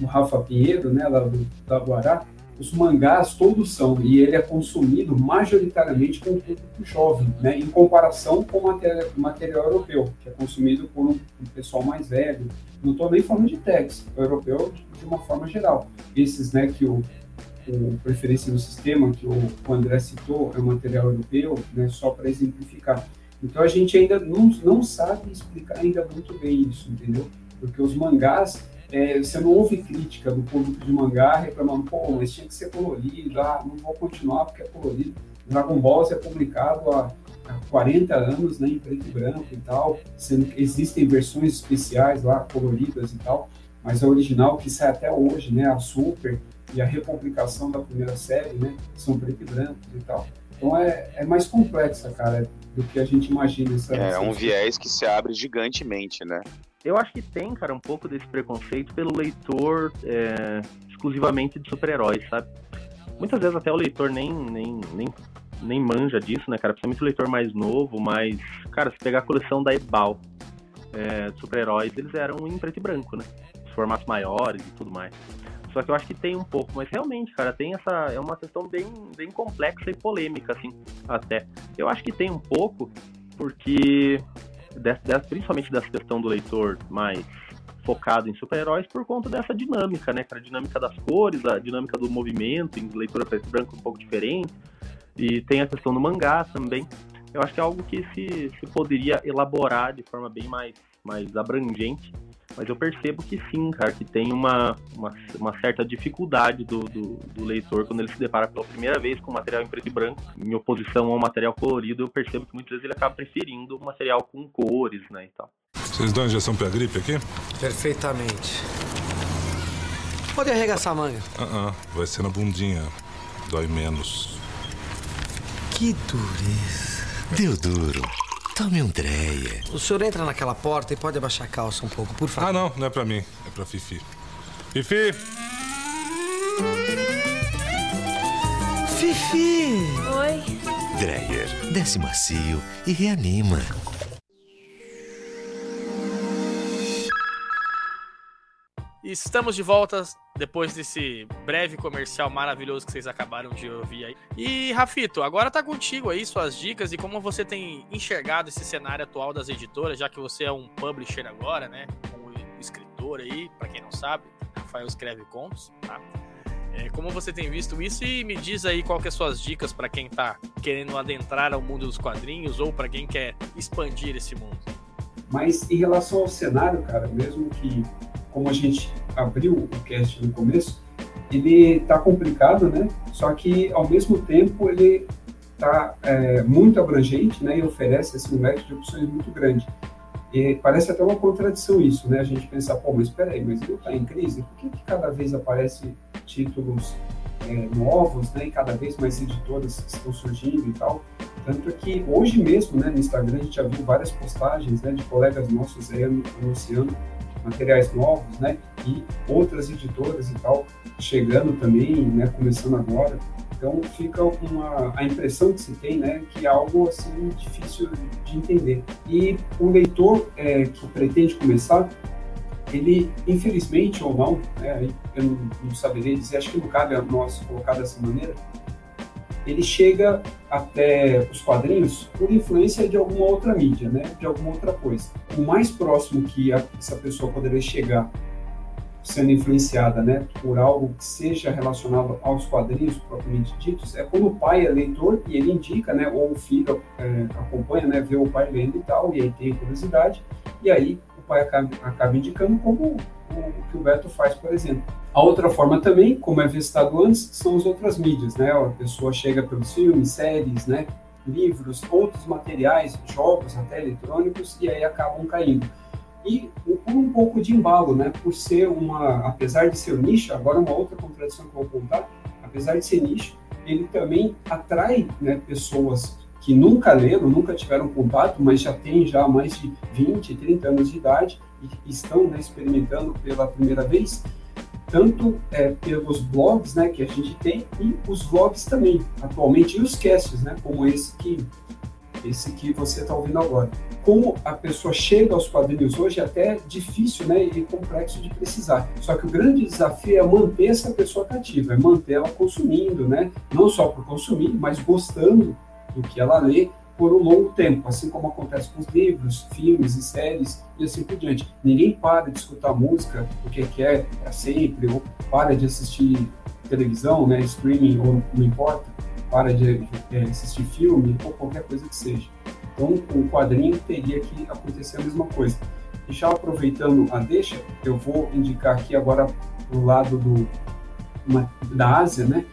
o Rafa Pinheiro, né, lá do, da Guará, os mangás todos são, e ele é consumido majoritariamente com o público jovem, né, em comparação com o material, material europeu, que é consumido por um, um pessoal mais velho. Não estou nem falando de tags, o europeu de uma forma geral. Esses né, que o, o Preferência no Sistema, que o, o André citou, é um material europeu, né, só para exemplificar. Então a gente ainda não, não sabe explicar ainda muito bem isso, entendeu? Porque os mangás, é, você não ouve crítica do público de mangá reclamando, pô, mas tinha que ser colorido, ah, não vou continuar porque é colorido. Dragon Ball é publicado há, há 40 anos, né, em preto e branco e tal, sendo existem versões especiais lá, coloridas e tal, mas a original que sai até hoje, né, a Super e a republicação da primeira série, né, são preto e branco e tal. Então é, é mais complexa, cara do que a gente imagina. Essa, é essa um viés que se abre gigantemente, né? Eu acho que tem, cara, um pouco desse preconceito pelo leitor é, exclusivamente de super-heróis, sabe? Muitas vezes até o leitor nem, nem, nem, nem manja disso, né, cara? Principalmente o leitor mais novo, mas, cara, se pegar a coleção da Ebal é, de super-heróis, eles eram em preto e branco, né? Os formatos maiores e tudo mais. Só que eu acho que tem um pouco, mas realmente, cara, tem essa. É uma questão bem, bem complexa e polêmica, assim, até. Eu acho que tem um pouco, porque. principalmente dessa questão do leitor mais focado em super-heróis por conta dessa dinâmica, né? A dinâmica das cores, a dinâmica do movimento, em leitura preto e branco um pouco diferente. E tem a questão do mangá também. Eu acho que é algo que se, se poderia elaborar de forma bem mais, mais abrangente mas eu percebo que sim, cara, que tem uma, uma, uma certa dificuldade do, do, do, leitor quando ele se depara pela primeira vez com material em preto e branco, em oposição ao material colorido, eu percebo que muitas vezes ele acaba preferindo o material com cores, né, e tal. Vocês dão injeção pra gripe aqui? Perfeitamente. Pode arregaçar a manga. Ah, uh -uh, vai ser na bundinha. Dói menos. Que dureza. Deu duro. Tome um treia. O senhor entra naquela porta e pode abaixar a calça um pouco, por favor. Ah, não, não é pra mim. É pra Fifi. Fifi! Fifi! Oi. Dreyer, desce macio e reanima. Estamos de volta depois desse breve comercial maravilhoso que vocês acabaram de ouvir aí. E, Rafito, agora tá contigo aí suas dicas e como você tem enxergado esse cenário atual das editoras, já que você é um publisher agora, né? Um escritor aí, para quem não sabe, Rafael escreve contos, tá? É, como você tem visto isso e me diz aí qual que é suas dicas para quem tá querendo adentrar ao mundo dos quadrinhos ou para quem quer expandir esse mundo. Mas em relação ao cenário, cara, mesmo que como a gente abriu o cast no começo, ele tá complicado, né? Só que ao mesmo tempo ele tá é, muito abrangente, né? E oferece assim, leque de opções muito grande. E parece até uma contradição isso, né? A gente pensar, pô, mas espera aí, mas ele está em crise? Por que, que cada vez aparece títulos é, novos, né? E cada vez mais editoras estão surgindo e tal. Tanto que hoje mesmo, né, no Instagram, a gente já viu várias postagens né, de colegas nossos aí anunciando materiais novos, né? E outras editoras e tal chegando também, né? Começando agora. Então fica uma a impressão que se tem, né, que é algo assim difícil de entender. E o leitor é, que pretende começar, ele infelizmente ou não, né, eu não, não saberia dizer, acho que não cabe a nós colocar dessa maneira, ele chega até os quadrinhos por influência de alguma outra mídia, né? De alguma outra coisa. O mais próximo que a, essa pessoa poderia chegar sendo influenciada, né, por algo que seja relacionado aos quadrinhos propriamente ditos, é quando o pai é leitor e ele indica, né, ou o filho é, acompanha, né, vê o pai lendo e tal, e aí tem curiosidade, e aí o pai acaba, acaba indicando como que o Beto faz, por exemplo. A outra forma também, como é visitado antes, são as outras mídias, né? A pessoa chega pelos filmes, séries, né? livros, outros materiais, jogos até eletrônicos, e aí acabam caindo. E com um pouco de embalo, né? Por ser uma, apesar de ser um nicho, agora uma outra contradição que eu vou contar, apesar de ser nicho, ele também atrai né, pessoas que nunca leram, nunca tiveram contato, mas já têm já mais de 20, 30 anos de idade e estão né, experimentando pela primeira vez, tanto é, pelos blogs né, que a gente tem e os vlogs também, atualmente, e os casts, né, como esse que, esse que você está ouvindo agora. Como a pessoa chega aos quadrinhos hoje é até difícil né, e complexo de precisar. Só que o grande desafio é manter essa pessoa cativa, é manter ela consumindo, né, não só por consumir, mas gostando do que ela lê por um longo tempo, assim como acontece com os livros, filmes e séries e assim por diante. Ninguém para de escutar música porque quer para sempre, ou para de assistir televisão, né, streaming, ou não importa, para de é, assistir filme ou qualquer coisa que seja. Então, o quadrinho teria que acontecer a mesma coisa. E já aproveitando a deixa, eu vou indicar aqui agora do lado do, uma, da Ásia, né,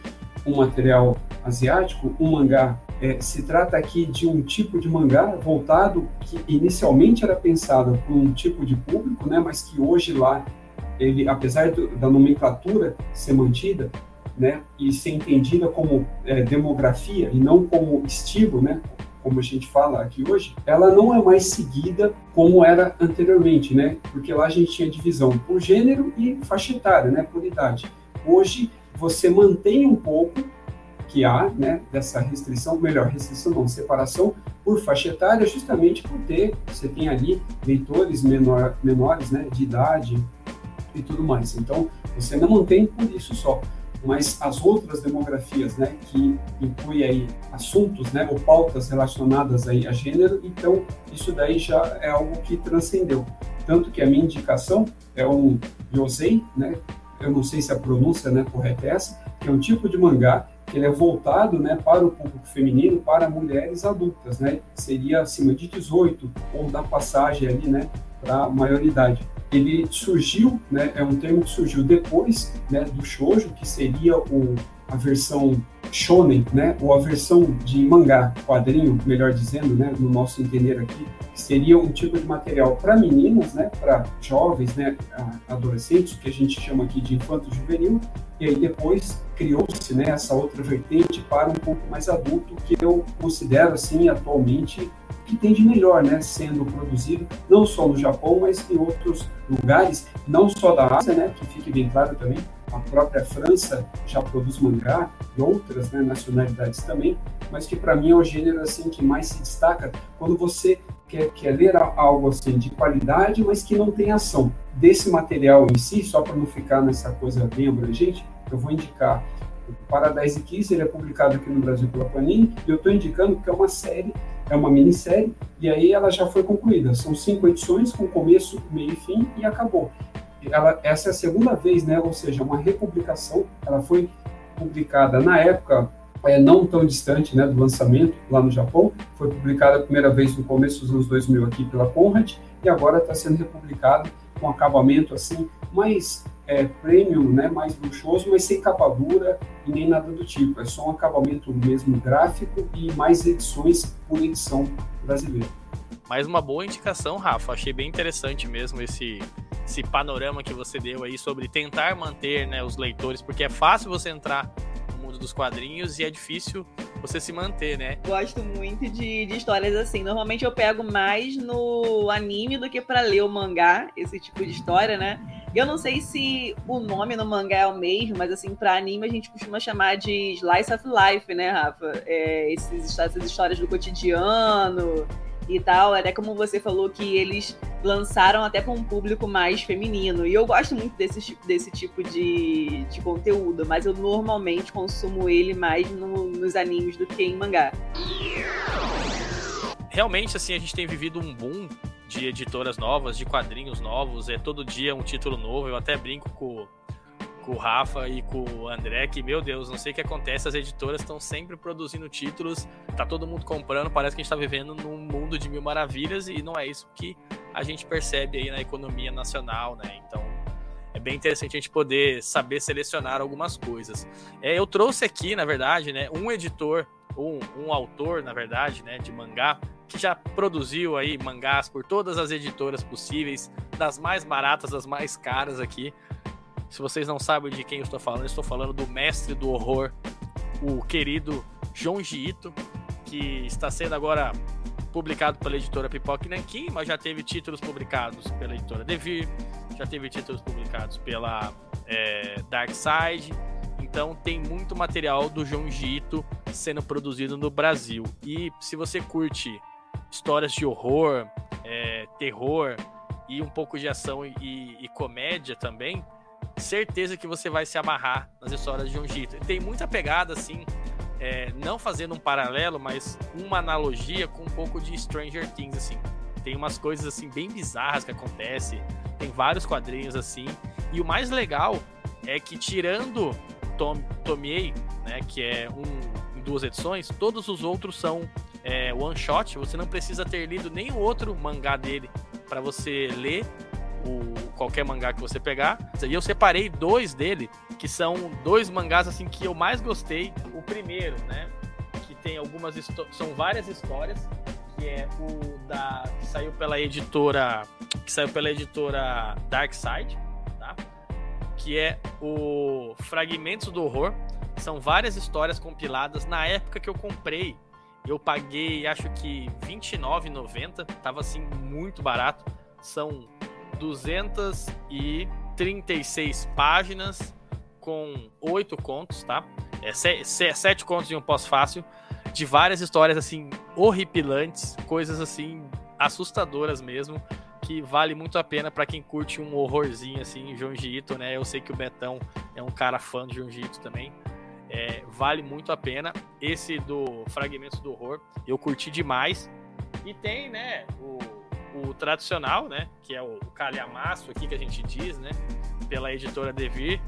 um material asiático, um mangá é, se trata aqui de um tipo de mangá voltado que inicialmente era pensado para um tipo de público, né, mas que hoje lá ele, apesar do, da nomenclatura ser mantida, né, e ser entendida como é, demografia e não como estilo, né, como a gente fala aqui hoje, ela não é mais seguida como era anteriormente, né, porque lá a gente tinha divisão por gênero e faixa etária, né, por idade. Hoje você mantém um pouco que há né, dessa restrição, melhor, restrição não, separação por faixa etária, justamente por ter, você tem ali leitores menor, menores né, de idade e tudo mais. Então, você não mantém por isso só, mas as outras demografias, né, que inclui aí assuntos, né, ou pautas relacionadas aí a gênero, então isso daí já é algo que transcendeu. Tanto que a minha indicação é um Yosei, né, eu não sei se a pronúncia né, correta é essa, que é um tipo de mangá ele é voltado né, para o público feminino, para mulheres adultas, né? Seria acima de 18 ou da passagem ali, né, para a maioridade. Ele surgiu, né, é um termo que surgiu depois, né, do shoujo, que seria o, a versão shonen, né, ou a versão de mangá, quadrinho, melhor dizendo, né, no nosso entender aqui, seria um tipo de material para meninas, né, para jovens, né, adolescentes, que a gente chama aqui de infanto juvenil, e aí depois criou-se né, essa outra vertente para um pouco mais adulto, que eu considero assim atualmente que tem de melhor, né, sendo produzido não só no Japão, mas em outros lugares, não só da Ásia, né, que fique bem claro também, a própria França já produz mangá e outras né, nacionalidades também, mas que para mim é o gênero assim que mais se destaca quando você quer, quer ler algo assim de qualidade, mas que não tem ação. Desse material em si, só para não ficar nessa coisa bem abrangente, eu vou indicar o Paradise Kiss, ele é publicado aqui no Brasil pela Panini, e eu estou indicando que é uma série, é uma minissérie, e aí ela já foi concluída. São cinco edições, com começo, meio e fim, e acabou. Ela, essa é a segunda vez, né? Ou seja, uma republicação. Ela foi publicada na época é, não tão distante né, do lançamento lá no Japão. Foi publicada a primeira vez no começo dos anos 2000 aqui pela Conrad e agora está sendo republicada com acabamento assim mais é, premium, né, mais luxuoso, mas sem capa dura e nem nada do tipo. É só um acabamento mesmo gráfico e mais edições por edição brasileira. Mais uma boa indicação, Rafa. Achei bem interessante mesmo esse, esse panorama que você deu aí sobre tentar manter né, os leitores, porque é fácil você entrar mundo dos quadrinhos e é difícil você se manter, né? Gosto muito de, de histórias assim. Normalmente eu pego mais no anime do que para ler o mangá, esse tipo de história, né? Eu não sei se o nome no mangá é o mesmo, mas assim, para anime a gente costuma chamar de Slice of Life, né, Rafa? É, esses, essas histórias do cotidiano, e tal. Até como você falou que eles lançaram até para um público mais feminino. E eu gosto muito desse, desse tipo de, de conteúdo, mas eu normalmente consumo ele mais no, nos animes do que em mangá. Realmente, assim, a gente tem vivido um boom de editoras novas, de quadrinhos novos. É todo dia um título novo. Eu até brinco com com o Rafa e com o André, que, meu Deus, não sei o que acontece, as editoras estão sempre produzindo títulos, tá todo mundo comprando, parece que a gente tá vivendo num mundo de mil maravilhas e não é isso que a gente percebe aí na economia nacional, né? Então é bem interessante a gente poder saber selecionar algumas coisas. É, eu trouxe aqui, na verdade, né, um editor, um, um autor, na verdade, né, de mangá, que já produziu aí mangás por todas as editoras possíveis, das mais baratas, das mais caras aqui. Se vocês não sabem de quem eu estou falando, eu estou falando do mestre do horror, o querido Junji Ito, que está sendo agora publicado pela editora Pipoca Nankin, mas já teve títulos publicados pela editora Devir, já teve títulos publicados pela é, Dark Side. Então tem muito material do Junji Ito sendo produzido no Brasil. E se você curte histórias de horror, é, terror e um pouco de ação e, e comédia também, certeza que você vai se amarrar nas histórias de Junjito. Tem muita pegada, assim, é, não fazendo um paralelo, mas uma analogia com um pouco de Stranger Things, assim. Tem umas coisas, assim, bem bizarras que acontecem, tem vários quadrinhos, assim, e o mais legal é que, tirando Tom, Tomiei, né, que é um duas edições, todos os outros são é, one shot, você não precisa ter lido nenhum outro mangá dele para você ler o, qualquer mangá que você pegar. E eu separei dois dele, que são dois mangás assim que eu mais gostei. O primeiro, né? Que tem algumas são várias histórias, que é o da que saiu pela editora que saiu pela editora Dark Side, tá? Que é o Fragmentos do Horror. São várias histórias compiladas na época que eu comprei. Eu paguei, acho que R$29,90. Tava assim muito barato. São 236 páginas com oito contos, tá? É, sete contos de um pós-fácil, de várias histórias assim horripilantes, coisas assim assustadoras mesmo, que vale muito a pena para quem curte um horrorzinho assim, Junji Ito, né? Eu sei que o Betão é um cara fã de Junji Ito também. É, vale muito a pena. Esse do Fragmentos do Horror, eu curti demais. E tem, né, o o tradicional, né? Que é o calhamaço aqui que a gente diz, né? Pela editora Devir,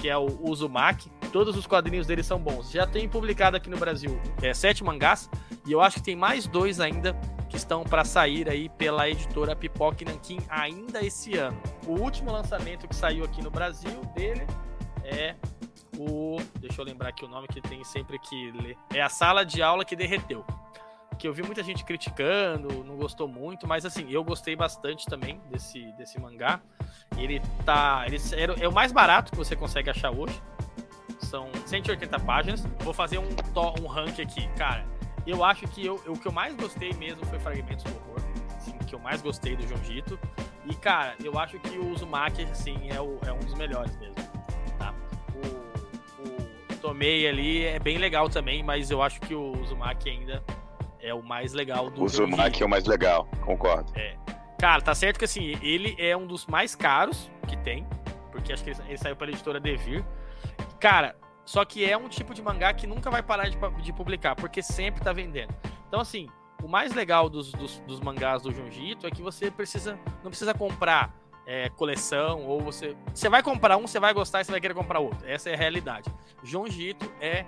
que é o Uzumaki. Todos os quadrinhos dele são bons. Já tem publicado aqui no Brasil é, sete mangás e eu acho que tem mais dois ainda que estão para sair aí pela editora Pipoque Nankin ainda esse ano. O último lançamento que saiu aqui no Brasil dele é o. Deixa eu lembrar aqui o nome que tem sempre que ler. É a Sala de Aula que Derreteu que eu vi muita gente criticando, não gostou muito, mas assim, eu gostei bastante também desse, desse mangá. Ele tá. Ele é, é o mais barato que você consegue achar hoje. São 180 páginas. Vou fazer um, um rank aqui. Cara, eu acho que eu, o que eu mais gostei mesmo foi Fragmentos do Horror. Assim, que eu mais gostei do Jonjito. E, cara, eu acho que o Uzumaki, assim, é, o, é um dos melhores mesmo. Tá? O, o Tomei ali é bem legal também, mas eu acho que o Uzumaki ainda é o mais legal do O Uzumaki é o mais legal, concordo. É. Cara, tá certo que assim, ele é um dos mais caros que tem, porque acho que ele, saiu pela editora Devir. Cara, só que é um tipo de mangá que nunca vai parar de, de publicar, porque sempre tá vendendo. Então, assim, o mais legal dos, dos, dos mangás do Junji Ito é que você precisa não precisa comprar é, coleção, ou você. Você vai comprar um, você vai gostar e você vai querer comprar outro. Essa é a realidade. Junji Ito é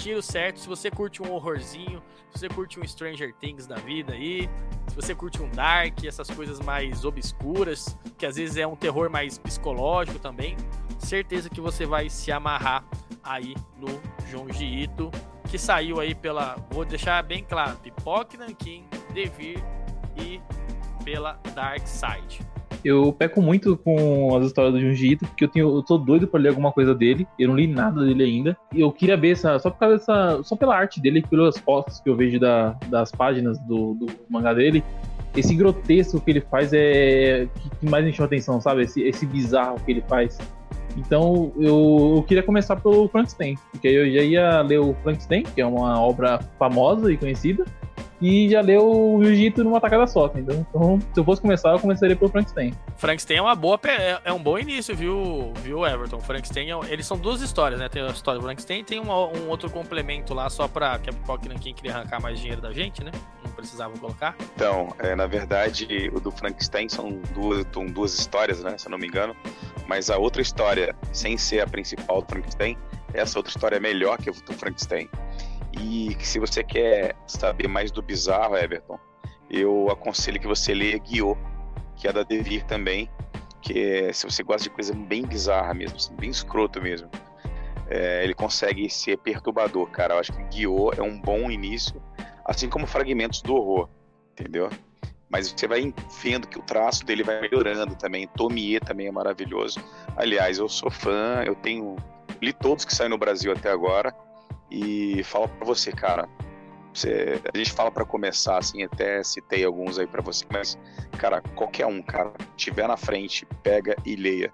tiro certo. Se você curte um horrorzinho, se você curte um Stranger Things da vida aí, se você curte um Dark, essas coisas mais obscuras, que às vezes é um terror mais psicológico também, certeza que você vai se amarrar aí no Junji Ito, que saiu aí pela, vou deixar bem claro, Pipoque Nankin, Devir e pela Dark Side eu peco muito com as histórias do Junji Ito, porque eu, tenho, eu tô doido pra ler alguma coisa dele. Eu não li nada dele ainda. E eu queria ver essa, só por causa dessa. Só pela arte dele, pelas fotos que eu vejo da, das páginas do, do mangá dele. Esse grotesco que ele faz é. que, mais me chama atenção, sabe? Esse, esse bizarro que ele faz. Então eu, eu, queria começar pelo Frankenstein, porque eu já ia ler o Frankenstein, que é uma obra famosa e conhecida e já leu o Jiu-Jitsu numa tacada só, entendeu? Então, se eu fosse começar, eu começaria pelo Frankenstein. Frankenstein é uma boa, é, é um bom início, viu, viu Everton? Frankenstein, é, eles são duas histórias, né? Tem a história do Frankenstein e tem uma, um outro complemento lá só pra que a quem queria arrancar mais dinheiro da gente, né? Não precisava colocar. Então, é, na verdade, o do Frankenstein são duas, são duas histórias, né? Se eu não me engano. Mas a outra história, sem ser a principal do Frankenstein, essa outra história é melhor que a do Frankenstein. E se você quer saber mais do bizarro, Everton, eu aconselho que você leia Guiô, que é da Devir também, que é, se você gosta de coisa bem bizarra mesmo, assim, bem escroto mesmo, é, ele consegue ser perturbador, cara. Eu acho que Guiô é um bom início, assim como Fragmentos do Horror, entendeu? Mas você vai vendo que o traço dele vai melhorando também. Tomie também é maravilhoso. Aliás, eu sou fã, eu tenho li todos que saem no Brasil até agora e fala para você, cara. Você, a gente fala para começar, assim, até citei alguns aí para você, mas, cara, qualquer um, cara, tiver na frente, pega e leia.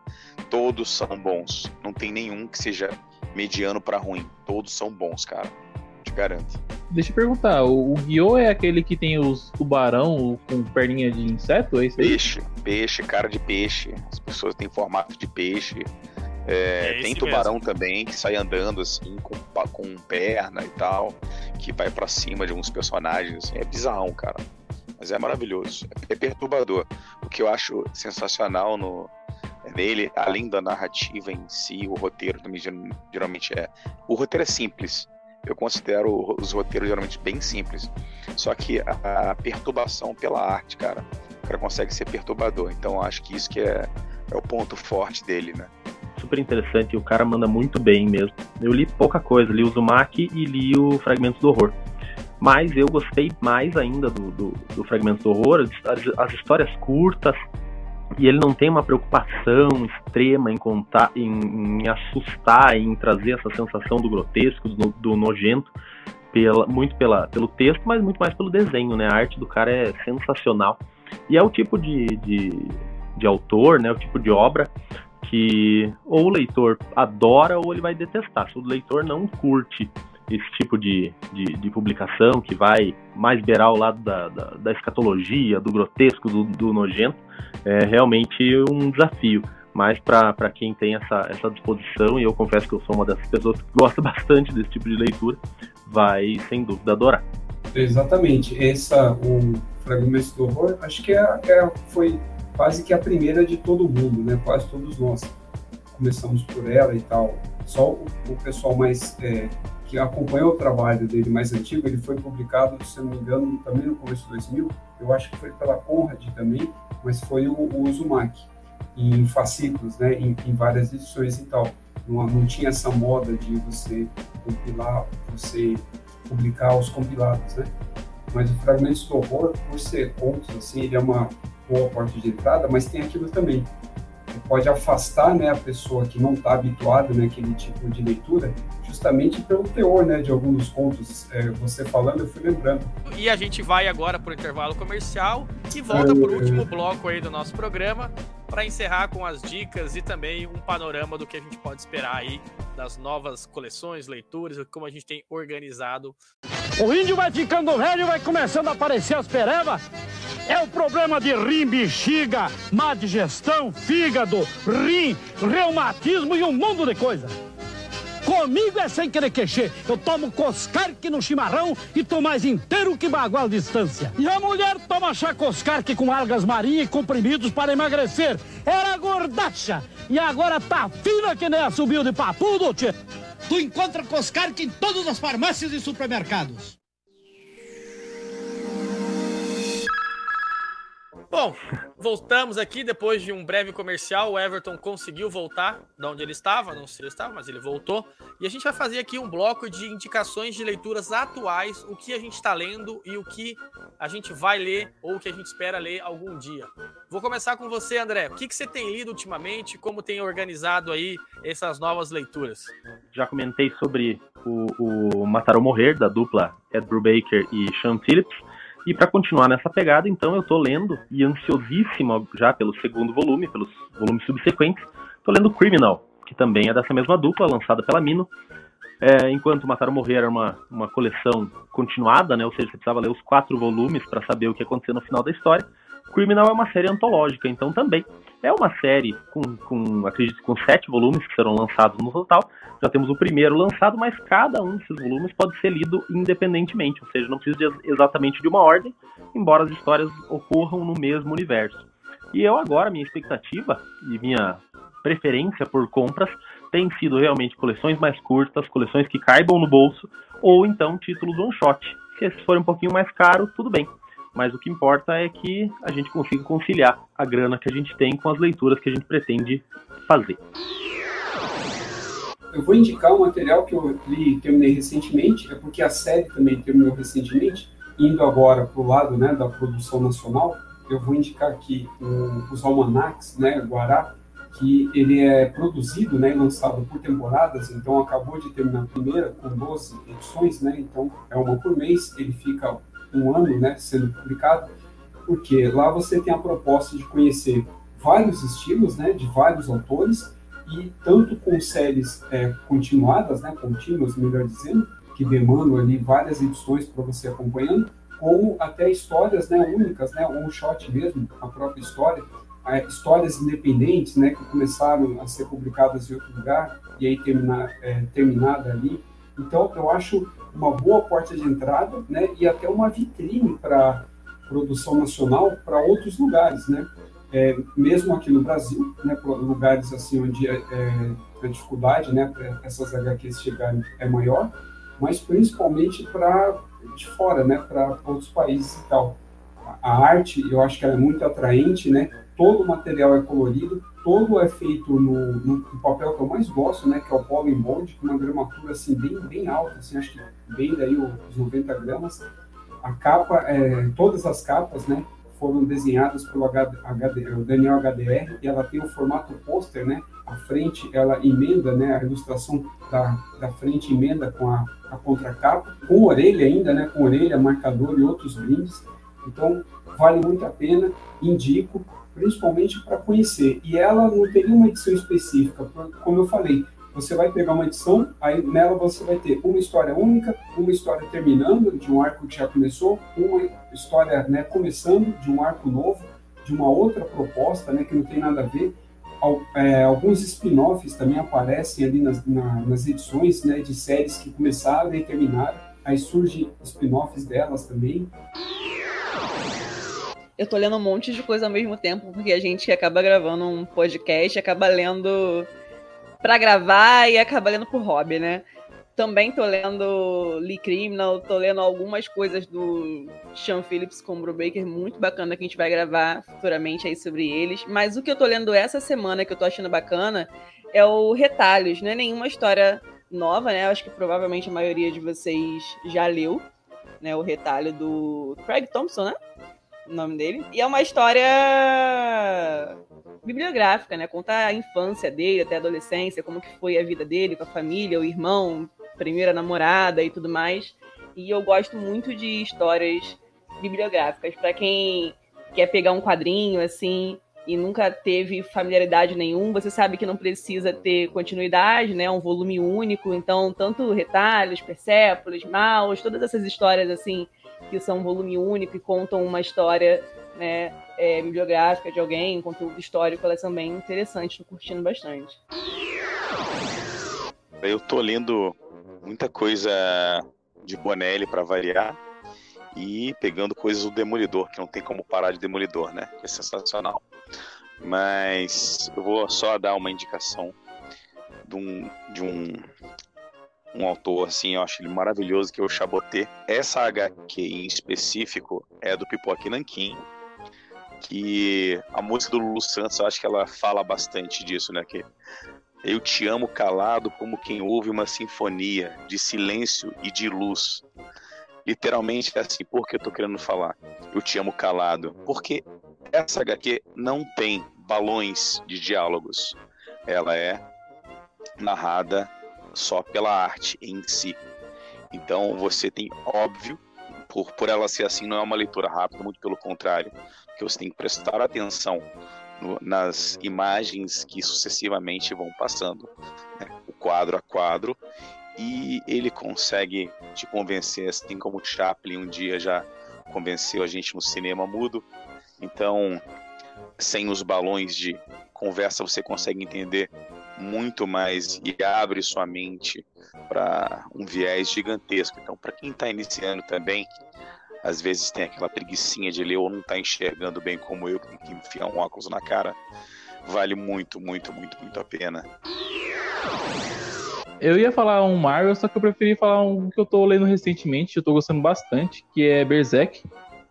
Todos são bons. Não tem nenhum que seja mediano para ruim. Todos são bons, cara. Te garanto. Deixa eu perguntar, o, o Guiô é aquele que tem os tubarão com perninha de inseto? É isso aí? Peixe, peixe, cara de peixe. As pessoas têm formato de peixe. É, é tem tubarão mesmo. também que sai andando assim, com, com perna e tal, que vai para cima de alguns personagens. Assim, é bizarrão, cara. Mas é maravilhoso. É, é perturbador. O que eu acho sensacional no, nele, além da narrativa em si, o roteiro também geralmente é. O roteiro é simples. Eu considero os roteiros geralmente bem simples. Só que a, a perturbação pela arte, cara, o cara consegue ser perturbador. Então acho que isso que é, é o ponto forte dele, né? Super interessante o cara manda muito bem mesmo. Eu li pouca coisa, li o Zumaki e li o Fragmentos do Horror. Mas eu gostei mais ainda do, do, do Fragmentos do Horror, as, as, histórias curtas, e ele não tem uma preocupação extrema em contar, em, em assustar, em trazer essa sensação do grotesco, do, do nojento, pela, muito pela, pelo texto, mas muito mais pelo desenho, né? A arte do cara é sensacional. E é o tipo de, de, de autor, né? O tipo de obra que ou o leitor adora ou ele vai detestar. Se o leitor não curte esse tipo de, de, de publicação que vai mais beirar ao lado da, da, da escatologia, do grotesco, do, do, nojento, é realmente um desafio. Mas para quem tem essa, essa disposição, e eu confesso que eu sou uma dessas pessoas que gosta bastante desse tipo de leitura, vai sem dúvida adorar. Exatamente. Essa, o Fragmentos do Horror, acho que é, é, foi quase que a primeira de todo mundo, né? Quase todos nós começamos por ela e tal. Só o, pessoal mais é, que acompanhou o trabalho dele mais antigo, ele foi publicado, se não me engano, também no começo de 2000. Eu acho que foi pela Conrad também, mas foi o, o Uzumaki em fascículos, né? Em, em várias edições e tal. Não, não tinha essa moda de você compilar, você publicar os compilados, né? Mas o Fragmentos do Horror, por ser contos, assim, ele é uma boa porta de entrada, mas tem aquilo também. Pode afastar né, a pessoa que não está habituada naquele tipo de leitura, justamente pelo teor né, de alguns dos contos. É, você falando, eu fui lembrando. E a gente vai agora para o intervalo comercial e volta para o último bloco aí do nosso programa para encerrar com as dicas e também um panorama do que a gente pode esperar aí das novas coleções, leituras, como a gente tem organizado. O índio vai ficando velho e vai começando a aparecer as pereba. É o problema de rim, bexiga, má digestão, fígado, rim, reumatismo e um mundo de coisa. Comigo é sem querer queixer. Eu tomo coscarque no chimarrão e tô mais inteiro que bagual distância. E a mulher toma chá coscarque com algas marinhas e comprimidos para emagrecer. Era gordacha. E agora tá fina que nem a subiu de papudo, tchê. Tu encontra coscarque em todas as farmácias e supermercados. Bom, voltamos aqui depois de um breve comercial. O Everton conseguiu voltar de onde ele estava, não sei se estava, mas ele voltou. E a gente vai fazer aqui um bloco de indicações de leituras atuais, o que a gente está lendo e o que a gente vai ler ou o que a gente espera ler algum dia. Vou começar com você, André. O que, que você tem lido ultimamente? Como tem organizado aí essas novas leituras? Já comentei sobre o, o Matar ou Morrer, da dupla Ed Brubaker e Sean Phillips. E para continuar nessa pegada, então, eu estou lendo, e ansiosíssimo já pelo segundo volume, pelos volumes subsequentes, estou lendo Criminal, que também é dessa mesma dupla, lançada pela Mino. É, enquanto Matar ou Morrer era uma, uma coleção continuada, né, ou seja, você precisava ler os quatro volumes para saber o que aconteceu no final da história. Criminal é uma série antológica, então também é uma série com, com, acredito, com sete volumes que serão lançados no total. Já temos o primeiro lançado, mas cada um desses volumes pode ser lido independentemente, ou seja, não precisa de, exatamente de uma ordem, embora as histórias ocorram no mesmo universo. E eu agora, minha expectativa e minha preferência por compras tem sido realmente coleções mais curtas, coleções que caibam no bolso, ou então títulos one shot. Se esses forem um pouquinho mais caros, tudo bem mas o que importa é que a gente consiga conciliar a grana que a gente tem com as leituras que a gente pretende fazer. Eu vou indicar um material que eu li terminei recentemente, é porque a série também terminou recentemente, indo agora para o lado né, da produção nacional, eu vou indicar aqui um, os almanacs, né, Guará, que ele é produzido né, e lançado por temporadas, então acabou de terminar a primeira com 12 edições, né, então é uma por mês, ele fica um ano né, sendo publicado, porque lá você tem a proposta de conhecer vários estilos né, de vários autores, e tanto com séries é, continuadas, né, contínuas, melhor dizendo, que demandam ali várias edições para você acompanhando, como até histórias né, únicas, né, um shot mesmo, a própria história, é, histórias independentes, né, que começaram a ser publicadas em outro lugar e aí terminar, é, terminada ali. Então, eu acho uma boa porta de entrada, né, e até uma vitrine para produção nacional para outros lugares, né, é, mesmo aqui no Brasil, né, lugares assim onde é, é, a dificuldade, né, para essas HQs chegarem é maior, mas principalmente para de fora, né, para outros países e tal. A arte, eu acho que ela é muito atraente, né, todo o material é colorido, todo é feito no, no, papel que eu mais gosto, né, que é o Bond, com uma gramatura assim bem, bem alta, assim, acho que bem daí os 90 gramas. A capa, é, todas as capas, né, foram desenhadas pelo HD, Daniel HDR e ela tem o formato pôster, né? A frente ela emenda, né? A ilustração da, da frente emenda com a, a contracapa, com orelha ainda, né? Com orelha, marcador e outros brindes. Então vale muito a pena, indico principalmente para conhecer. E ela não teria uma edição específica, como eu falei, você vai pegar uma edição, aí nela você vai ter uma história única, uma história terminando de um arco que já começou, uma história né, começando de um arco novo, de uma outra proposta né, que não tem nada a ver. É, alguns spin-offs também aparecem ali nas, na, nas edições né, de séries que começaram e terminaram. Aí surgem spin-offs delas também eu tô lendo um monte de coisa ao mesmo tempo, porque a gente acaba gravando um podcast, acaba lendo para gravar e acaba lendo por hobby, né? Também tô lendo Lee Criminal, tô lendo algumas coisas do Sean Phillips com o Brubaker, muito bacana que a gente vai gravar futuramente aí sobre eles. Mas o que eu tô lendo essa semana que eu tô achando bacana é o Retalhos, não é nenhuma história nova, né? Acho que provavelmente a maioria de vocês já leu, né? O retalho do Craig Thompson, né? o nome dele. E é uma história bibliográfica, né? Conta a infância dele até a adolescência, como que foi a vida dele com a família, o irmão, primeira namorada e tudo mais. E eu gosto muito de histórias bibliográficas. Para quem quer pegar um quadrinho assim e nunca teve familiaridade nenhum, você sabe que não precisa ter continuidade, né? Um volume único, então tanto retalhos, persépolis, maus, todas essas histórias assim que são um volume único e contam uma história, né, é, bibliográfica de alguém, conteúdo histórico, elas são bem interessantes, tô curtindo bastante. Eu tô lendo muita coisa de Bonelli para variar e pegando coisas do Demolidor, que não tem como parar de Demolidor, né? É sensacional. Mas eu vou só dar uma indicação de um, de um, um autor, assim, eu acho ele maravilhoso, que é o Chaboté. Essa HQ em específico é do Pipoque Nankin, que a música do Lulu Santos, eu acho que ela fala bastante disso, né? Que eu te amo calado como quem ouve uma sinfonia de silêncio e de luz. Literalmente é assim, por que eu tô querendo falar? Eu te amo calado. Porque essa HQ não tem balões de diálogos. Ela é narrada só pela arte em si. Então você tem, óbvio, por, por ela ser assim, não é uma leitura rápida, muito pelo contrário, que você tem que prestar atenção no, nas imagens que sucessivamente vão passando, né, o quadro a quadro, e ele consegue te convencer, assim como Chaplin um dia já convenceu a gente no cinema mudo. Então, sem os balões de conversa, você consegue entender muito mais e abre sua mente para um viés gigantesco. Então, para quem está iniciando também, às vezes tem aquela preguiçinha de ler ou não está enxergando bem como eu, que tem que enfiar um óculos na cara, vale muito, muito, muito, muito a pena. Eu ia falar um Marvel, só que eu preferi falar um que eu tô lendo recentemente, eu tô gostando bastante, que é Berserk.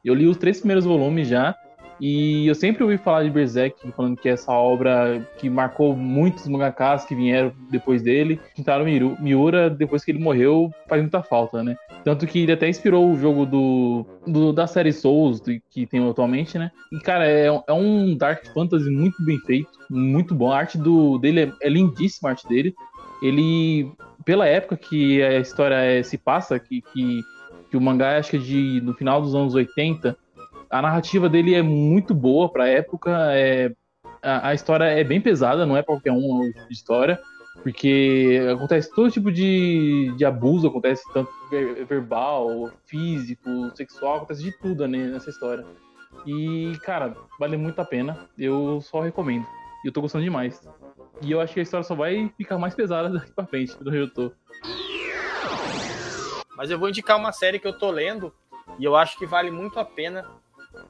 Eu li os três primeiros volumes já, e eu sempre ouvi falar de Berserk, falando que é essa obra que marcou muitos mangakas que vieram depois dele. Kintaro Miura, depois que ele morreu, faz muita falta, né? Tanto que ele até inspirou o jogo do, do da série Souls que tem atualmente, né? E, cara, é, é, um Dark Fantasy muito bem feito, muito bom. A arte do, dele é, é lindíssima, a arte dele. Ele, pela época que a história é, se passa, que, que, que o mangá acho que é de, no final dos anos 80, a narrativa dele é muito boa para a época. É, a, a, história é bem pesada, não é qualquer uma história, porque acontece todo tipo de, de abuso, acontece tanto verbal, físico, sexual, acontece de tudo né, nessa história. E, cara, vale muito a pena. Eu só recomendo. E eu tô gostando demais. E eu acho que a história só vai ficar mais pesada daqui pra frente do eu tô. Mas eu vou indicar uma série que eu tô lendo e eu acho que vale muito a pena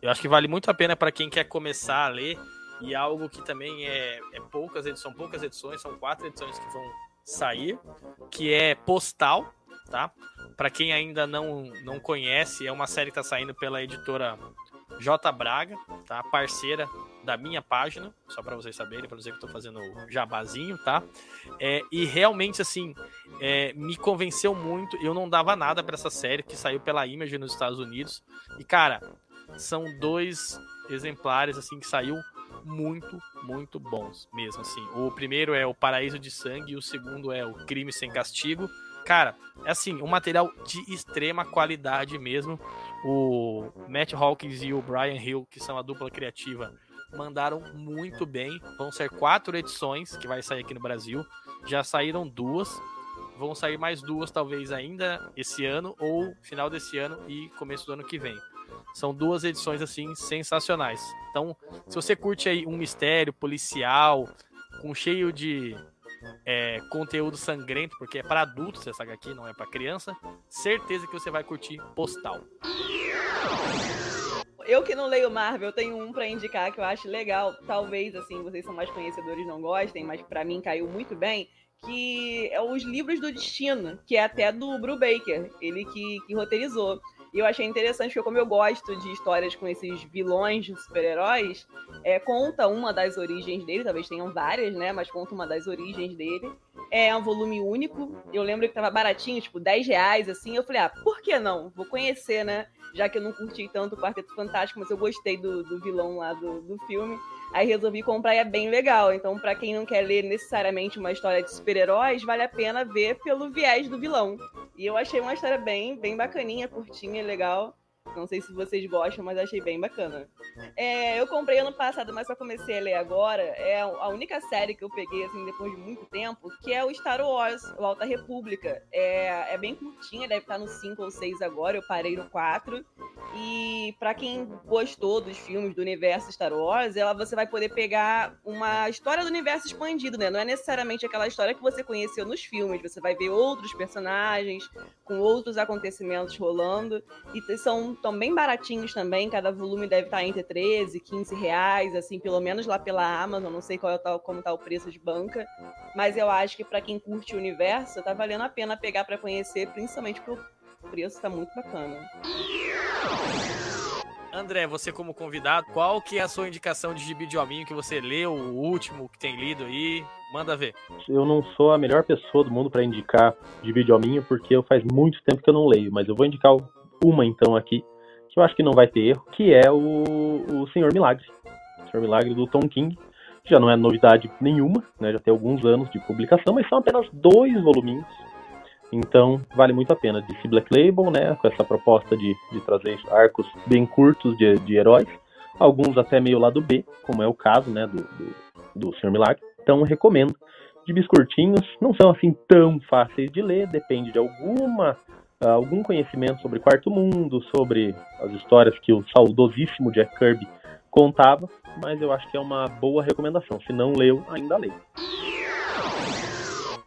eu acho que vale muito a pena para quem quer começar a ler e algo que também é, é poucas edições, são poucas edições, são quatro edições que vão sair, que é Postal, tá? Para quem ainda não, não conhece, é uma série que está saindo pela editora J Braga, tá? Parceira da minha página, só para vocês saberem, para dizer que estou fazendo jabazinho, tá? É, e realmente, assim, é, me convenceu muito. Eu não dava nada para essa série que saiu pela Image nos Estados Unidos. E, cara, são dois exemplares assim que saiu muito, muito bons mesmo assim. O primeiro é o Paraíso de Sangue e o segundo é o Crime sem Castigo. Cara, é assim, um material de extrema qualidade mesmo. O Matt Hawkins e o Brian Hill, que são a dupla criativa, mandaram muito bem. Vão ser quatro edições que vai sair aqui no Brasil. Já saíram duas. Vão sair mais duas, talvez ainda esse ano, ou final desse ano e começo do ano que vem. São duas edições assim sensacionais. Então, se você curte aí um mistério policial com cheio de é, conteúdo sangrento, porque é para adultos essa HQ, não é para criança, certeza que você vai curtir Postal. Eu que não leio Marvel, tenho um para indicar que eu acho legal. Talvez assim, vocês são mais conhecedores não gostem, mas para mim caiu muito bem que é os livros do destino, que é até do Brubaker, ele que, que roteirizou. E eu achei interessante, porque como eu gosto de histórias com esses vilões de super-heróis, é, conta uma das origens dele, talvez tenham várias, né? Mas conta uma das origens dele. É um volume único. Eu lembro que tava baratinho, tipo, 10 reais, assim. Eu falei, ah, por que não? Vou conhecer, né? Já que eu não curti tanto o Quarteto Fantástico, mas eu gostei do, do vilão lá do, do filme. Aí resolvi comprar e é bem legal. Então, para quem não quer ler necessariamente uma história de super-heróis, vale a pena ver pelo viés do vilão. E eu achei uma história bem, bem bacaninha, curtinha, legal. Não sei se vocês gostam, mas achei bem bacana. É, eu comprei ano passado, mas só comecei a ler agora. É a única série que eu peguei, assim, depois de muito tempo, que é o Star Wars, o Alta República. É, é bem curtinha, deve estar no 5 ou 6 agora, eu parei no 4. E para quem gostou dos filmes do universo Star Wars, ela você vai poder pegar uma história do universo expandido, né? Não é necessariamente aquela história que você conheceu nos filmes. Você vai ver outros personagens com outros acontecimentos rolando. E são tão bem baratinhos também. Cada volume deve estar entre 13 e 15 reais, assim, pelo menos lá pela Amazon. Não sei qual é o, como tá o preço de banca. Mas eu acho que para quem curte o universo, tá valendo a pena pegar para conhecer, principalmente pro preço tá muito bacana. André, você como convidado, qual que é a sua indicação de gibi de hominho que você leu, o último que tem lido aí? Manda ver. Eu não sou a melhor pessoa do mundo para indicar gibi de hominho, porque faz muito tempo que eu não leio, mas eu vou indicar uma então aqui, que eu acho que não vai ter erro, que é o, o Senhor Milagre. O Senhor Milagre do Tom King. Já não é novidade nenhuma, né? Já tem alguns anos de publicação, mas são apenas dois voluminhos então, vale muito a pena. DC Black Label, né, com essa proposta de, de trazer arcos bem curtos de, de heróis, alguns até meio lado B, como é o caso, né, do, do, do Sr. Milagre. Então, recomendo. De biscoitinhos, não são assim tão fáceis de ler, depende de alguma algum conhecimento sobre Quarto Mundo, sobre as histórias que o saudosíssimo Jack Kirby contava, mas eu acho que é uma boa recomendação. Se não leu, ainda lê.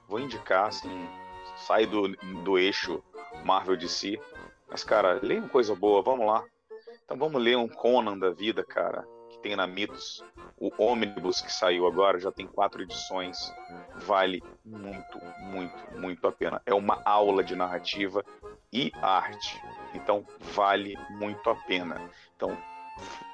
Vou indicar, assim, sai do, do eixo Marvel de si. Mas, cara, leia uma coisa boa, vamos lá. Então vamos ler um Conan da vida, cara, que tem na Mitos. O Omnibus que saiu agora, já tem quatro edições. Vale muito, muito, muito a pena. É uma aula de narrativa e arte. Então vale muito a pena. Então,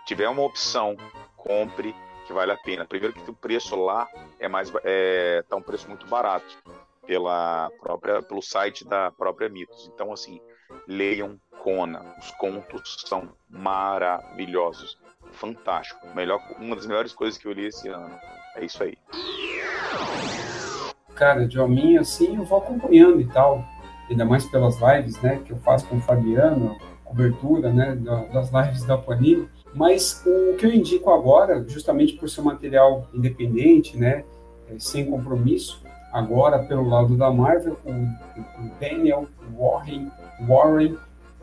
tiver uma opção, compre que vale a pena. Primeiro que o preço lá é mais é, tá um preço muito barato pela própria, pelo site da própria Mitos. Então, assim, leiam Conan. Os contos são maravilhosos. Fantástico. Melhor, uma das melhores coisas que eu li esse ano. É isso aí. Cara, de hominho, assim, eu vou acompanhando e tal. Ainda mais pelas lives, né, que eu faço com o Fabiano, cobertura, né, das lives da Panini. Mas o que eu indico agora, justamente por ser um material independente, né, é, sem compromisso, agora pelo lado da Marvel, o Daniel Warren, Warren,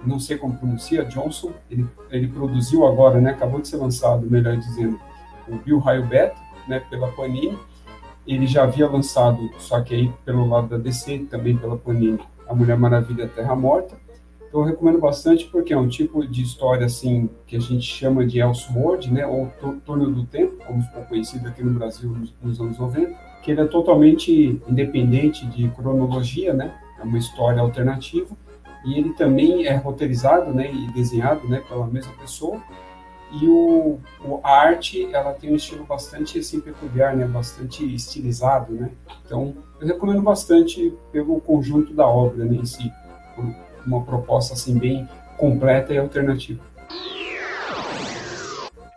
não sei como pronuncia, Johnson, ele, ele produziu agora, né, acabou de ser lançado, melhor dizendo, o Bill Raio Beta, né, pela Panini. Ele já havia lançado, só que aí pelo lado da DC, também pela Panini, A Mulher Maravilha Terra Morta. Então eu recomendo bastante porque é um tipo de história assim que a gente chama de Elseworld, né, ou Túnel do Tempo, como ficou conhecido aqui no Brasil nos, nos anos 90 que ele é totalmente independente de cronologia, né? É uma história alternativa e ele também é roteirizado, né, e desenhado, né, pela mesma pessoa. E o, o, a arte, ela tem um estilo bastante assim peculiar, né, bastante estilizado, né. Então, eu recomendo bastante pelo conjunto da obra, né, em si, uma proposta assim bem completa e alternativa.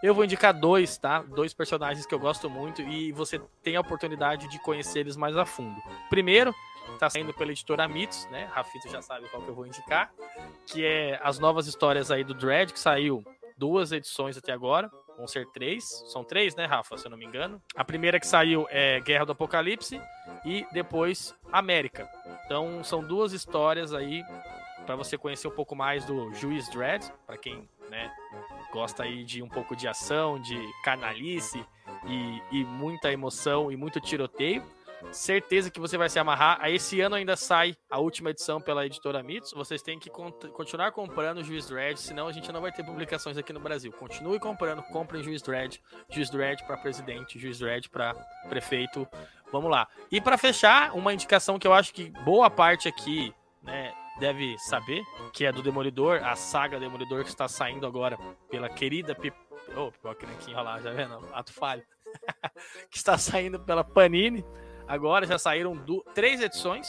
Eu vou indicar dois, tá? Dois personagens que eu gosto muito e você tem a oportunidade de conhecer eles mais a fundo. Primeiro, tá saindo pela editora Mitos, né? Rafito já sabe qual que eu vou indicar, que é as novas histórias aí do Dread, que saiu duas edições até agora, vão ser três, são três, né, Rafa, se eu não me engano. A primeira que saiu é Guerra do Apocalipse e depois América. Então são duas histórias aí para você conhecer um pouco mais do Juiz Dredd, para quem, né, gosta aí de um pouco de ação, de canalice e, e muita emoção e muito tiroteio. Certeza que você vai se amarrar. Aí esse ano ainda sai a última edição pela editora Mitos. Vocês têm que continuar comprando o Juiz Dredd, senão a gente não vai ter publicações aqui no Brasil. Continue comprando, comprem Juiz Dredd, Juiz Dredd para presidente, Juiz Dredd para prefeito. Vamos lá. E para fechar, uma indicação que eu acho que boa parte aqui, né, deve saber, que é do Demolidor, a saga Demolidor que está saindo agora pela querida Pip... Oh, pipoca aqui enrolar, já vendo? Ato falho. que está saindo pela Panini. Agora já saíram do... três edições,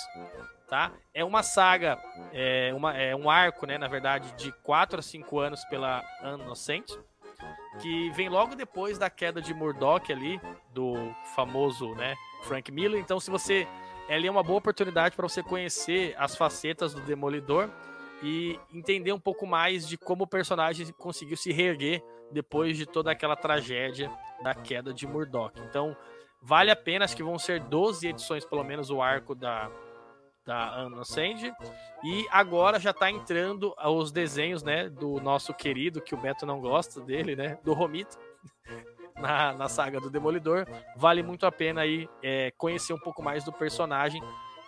tá? É uma saga, é, uma, é um arco, né, na verdade, de 4 a 5 anos pela Inocente, que vem logo depois da queda de Murdoch ali, do famoso, né, Frank Miller. Então, se você ela é uma boa oportunidade para você conhecer as facetas do Demolidor. e entender um pouco mais de como o personagem conseguiu se reerguer depois de toda aquela tragédia da queda de Murdoch. Então, vale a pena, acho que vão ser 12 edições, pelo menos, o arco da, da Anna Sand. E agora já está entrando os desenhos, né, do nosso querido, que o Beto não gosta dele, né, do Romito, na, na saga do Demolidor. Vale muito a pena aí é, conhecer um pouco mais do personagem.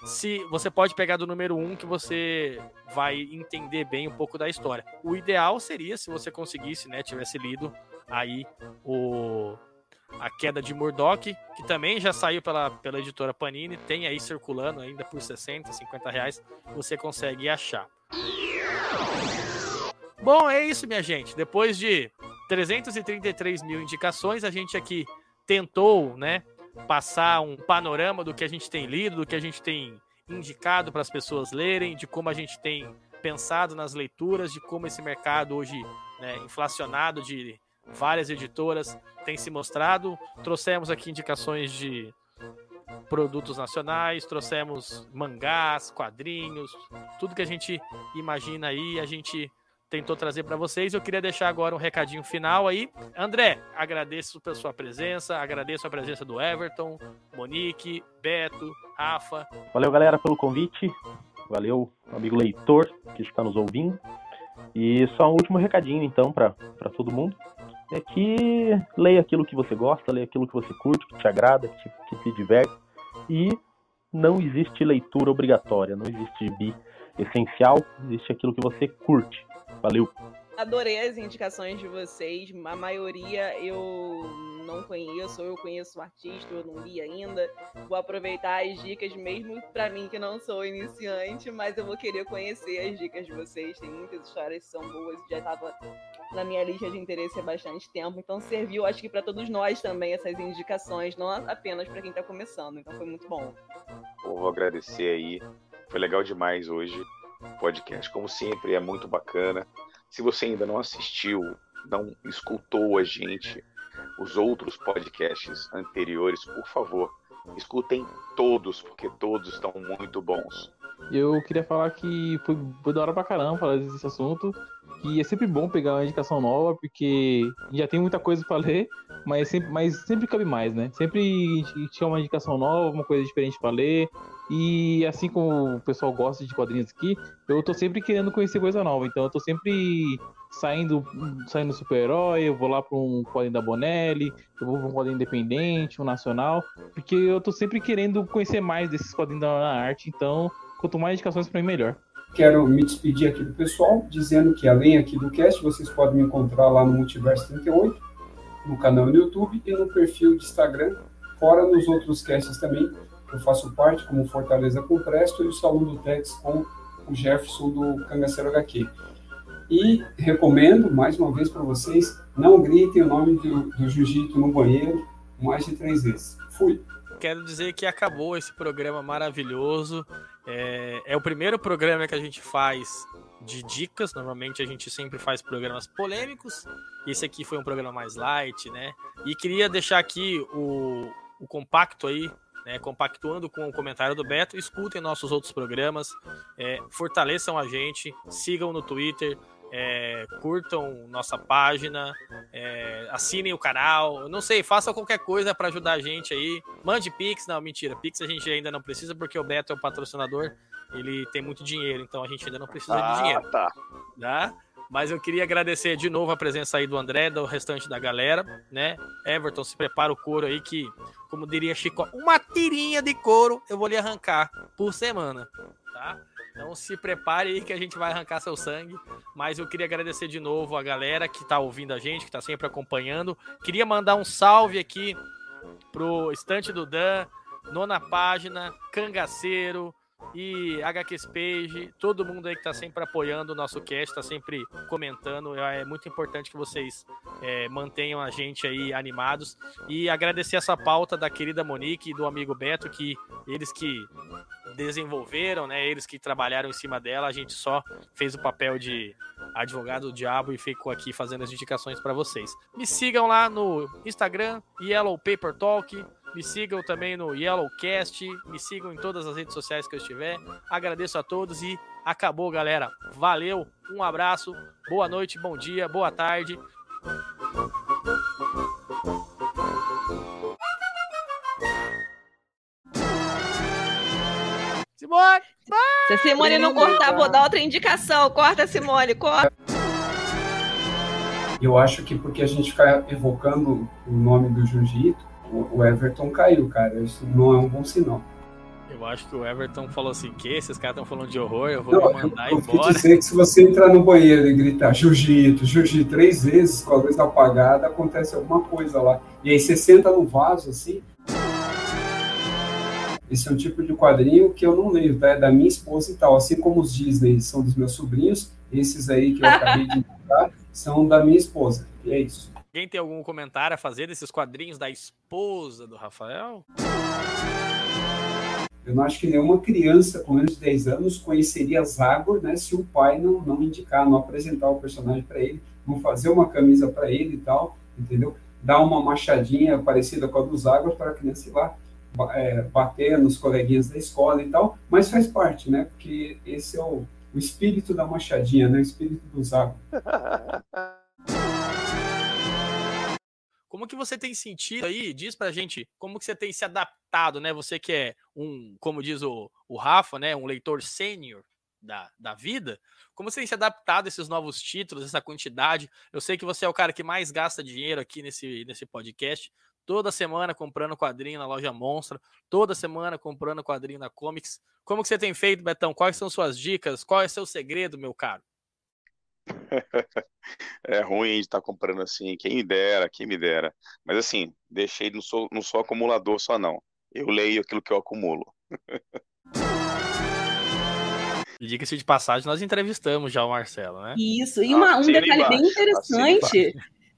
Se você pode pegar do número 1 um, que você vai entender bem um pouco da história. O ideal seria se você conseguisse, né, tivesse lido aí o a Queda de Murdoch, que também já saiu pela, pela editora Panini, tem aí circulando ainda por 60, 50 reais, você consegue achar. Bom, é isso, minha gente. Depois de 333 mil indicações, a gente aqui tentou, né, passar um panorama do que a gente tem lido, do que a gente tem indicado para as pessoas lerem, de como a gente tem pensado nas leituras, de como esse mercado hoje, né, inflacionado de várias editoras tem se mostrado. Trouxemos aqui indicações de produtos nacionais, trouxemos mangás, quadrinhos, tudo que a gente imagina aí, a gente tentou trazer para vocês. Eu queria deixar agora um recadinho final aí. André, agradeço pela sua presença, agradeço a presença do Everton, Monique, Beto, Rafa. Valeu, galera, pelo convite. Valeu, amigo leitor que está nos ouvindo. E só um último recadinho, então, para todo mundo é que leia aquilo que você gosta, leia aquilo que você curte, que te agrada, que, que te diverte. E não existe leitura obrigatória, não existe bi essencial, existe aquilo que você curte. Valeu! Adorei as indicações de vocês, a maioria eu não conheço, ou eu conheço o artista, eu não li ainda. Vou aproveitar as dicas mesmo para mim que não sou iniciante, mas eu vou querer conhecer as dicas de vocês. Tem muitas histórias que são boas, já estava na minha lista de interesse há bastante tempo, então serviu acho que para todos nós também essas indicações, não apenas para quem está começando. Então foi muito bom. vou agradecer aí. Foi legal demais hoje o podcast, como sempre, é muito bacana. Se você ainda não assistiu, não escutou a gente, os outros podcasts anteriores, por favor, escutem todos, porque todos estão muito bons. Eu queria falar que foi, foi da hora pra caramba falar desse assunto. E é sempre bom pegar uma indicação nova, porque já tem muita coisa para ler, mas sempre, mas sempre cabe mais, né? Sempre tinha uma indicação nova, uma coisa diferente para ler. E assim como o pessoal gosta de quadrinhos aqui, eu tô sempre querendo conhecer coisa nova. Então eu tô sempre saindo saindo super-herói, eu vou lá para um quadrinho da Bonelli, eu vou para um quadrinho independente, um nacional, porque eu tô sempre querendo conhecer mais desses quadrinhos da arte, então quanto mais indicações para mim melhor. Quero me despedir aqui do pessoal, dizendo que além aqui do cast, vocês podem me encontrar lá no Multiverso 38, no canal no YouTube e no perfil de Instagram, fora nos outros casts também, eu faço parte, como Fortaleza com Presto e o Salão do Tex com o Jefferson do Cangaceiro HQ. E recomendo, mais uma vez para vocês, não gritem o nome do, do jiu-jitsu no banheiro mais de três vezes. Fui! Quero dizer que acabou esse programa maravilhoso. É, é o primeiro programa que a gente faz de dicas. Normalmente a gente sempre faz programas polêmicos. Esse aqui foi um programa mais light, né? E queria deixar aqui o, o compacto aí né, compactuando com o comentário do Beto, escutem nossos outros programas, é, fortaleçam a gente, sigam no Twitter, é, curtam nossa página, é, assinem o canal, não sei, façam qualquer coisa para ajudar a gente aí. Mande Pix, não, mentira, Pix a gente ainda não precisa porque o Beto é o patrocinador, ele tem muito dinheiro, então a gente ainda não precisa ah, de dinheiro. Tá. tá? Mas eu queria agradecer de novo a presença aí do André, do restante da galera, né? Everton, se prepara o couro aí que, como diria Chico, uma tirinha de couro eu vou lhe arrancar por semana, tá? Então se prepare aí que a gente vai arrancar seu sangue. Mas eu queria agradecer de novo a galera que tá ouvindo a gente, que tá sempre acompanhando. Queria mandar um salve aqui pro Estante do Dan, nona página, Cangaceiro, e HQs Page, todo mundo aí que está sempre apoiando o nosso cast, está sempre comentando. É muito importante que vocês é, mantenham a gente aí animados. E agradecer essa pauta da querida Monique e do amigo Beto, que eles que desenvolveram, né? Eles que trabalharam em cima dela, a gente só fez o papel de advogado do diabo e ficou aqui fazendo as indicações para vocês. Me sigam lá no Instagram, Yellow Paper Talk, me sigam também no Yellowcast, me sigam em todas as redes sociais que eu estiver. Agradeço a todos e Acabou, galera. Valeu, um abraço, boa noite, bom dia, boa tarde. Simone! Se a Simone não cortar, vou dar outra indicação. Corta, Simone, corta. Eu acho que porque a gente fica evocando o nome do Jiu-Jitsu, o Everton caiu, cara. Isso não é um bom sinal. Eu acho que o Everton falou assim: que esses caras estão falando de horror, eu vou não, mandar eu, eu embora. Dizer que se você entrar no banheiro e gritar jiu-jitsu, jiu-jitsu três vezes com a luz apagada, acontece alguma coisa lá. E aí você senta no vaso assim. Esse é um tipo de quadrinho que eu não leio, tá? É da minha esposa e tal. Assim como os Disney são dos meus sobrinhos, esses aí que eu acabei de indicar são da minha esposa. E é isso. Alguém tem algum comentário a fazer desses quadrinhos da esposa do Rafael? Eu não acho que nenhuma criança com menos de 10 anos conheceria Zagor, né, se o pai não, não indicar, não apresentar o personagem para ele, não fazer uma camisa para ele e tal, entendeu? Dar uma machadinha parecida com a do Zagor para a criança ir lá é, bater nos coleguinhas da escola e tal, mas faz parte, né? Porque esse é o, o espírito da machadinha, né? O espírito do Zagor. Como que você tem sentido aí? Diz pra gente como que você tem se adaptado, né? Você que é um, como diz o, o Rafa, né? Um leitor sênior da, da vida. Como você tem se adaptado a esses novos títulos, essa quantidade? Eu sei que você é o cara que mais gasta dinheiro aqui nesse, nesse podcast. Toda semana comprando quadrinho na loja Monstra, toda semana comprando quadrinho na Comics. Como que você tem feito, Betão? Quais são suas dicas? Qual é seu segredo, meu caro? é ruim de estar tá comprando assim, quem me dera, quem me dera. Mas assim, deixei, não sou, não sou acumulador só não. Eu leio aquilo que eu acumulo. Diga-se de passagem, nós entrevistamos já o Marcelo, né? Isso, e uma, um detalhe bem interessante,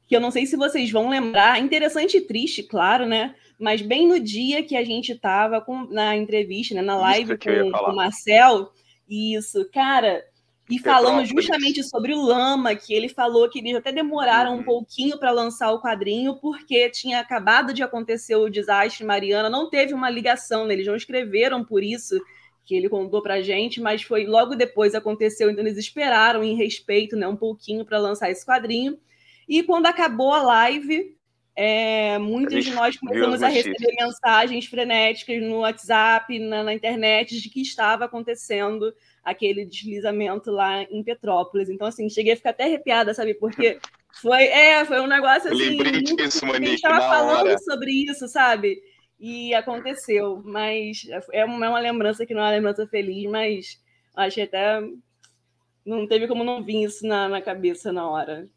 que eu não sei se vocês vão lembrar, interessante e triste, claro, né? Mas bem no dia que a gente estava na entrevista, né, na live com, com o Marcel, isso, cara, e falando justamente sobre o Lama, que ele falou que eles até demoraram uhum. um pouquinho para lançar o quadrinho, porque tinha acabado de acontecer o desastre Mariana, não teve uma ligação, né? eles não escreveram por isso que ele contou pra gente, mas foi logo depois aconteceu, então eles esperaram em respeito, né, um pouquinho para lançar esse quadrinho. E quando acabou a live, é, muitos de nós começamos a receber mensagens frenéticas no WhatsApp, na, na internet, de que estava acontecendo aquele deslizamento lá em Petrópolis. Então, assim, cheguei a ficar até arrepiada, sabe? Porque foi, é, foi um negócio assim. Disso, a gente estava falando hora. sobre isso, sabe? E aconteceu. Mas é uma, é uma lembrança que não é uma lembrança feliz, mas achei até. Não teve como não vir isso na, na cabeça na hora.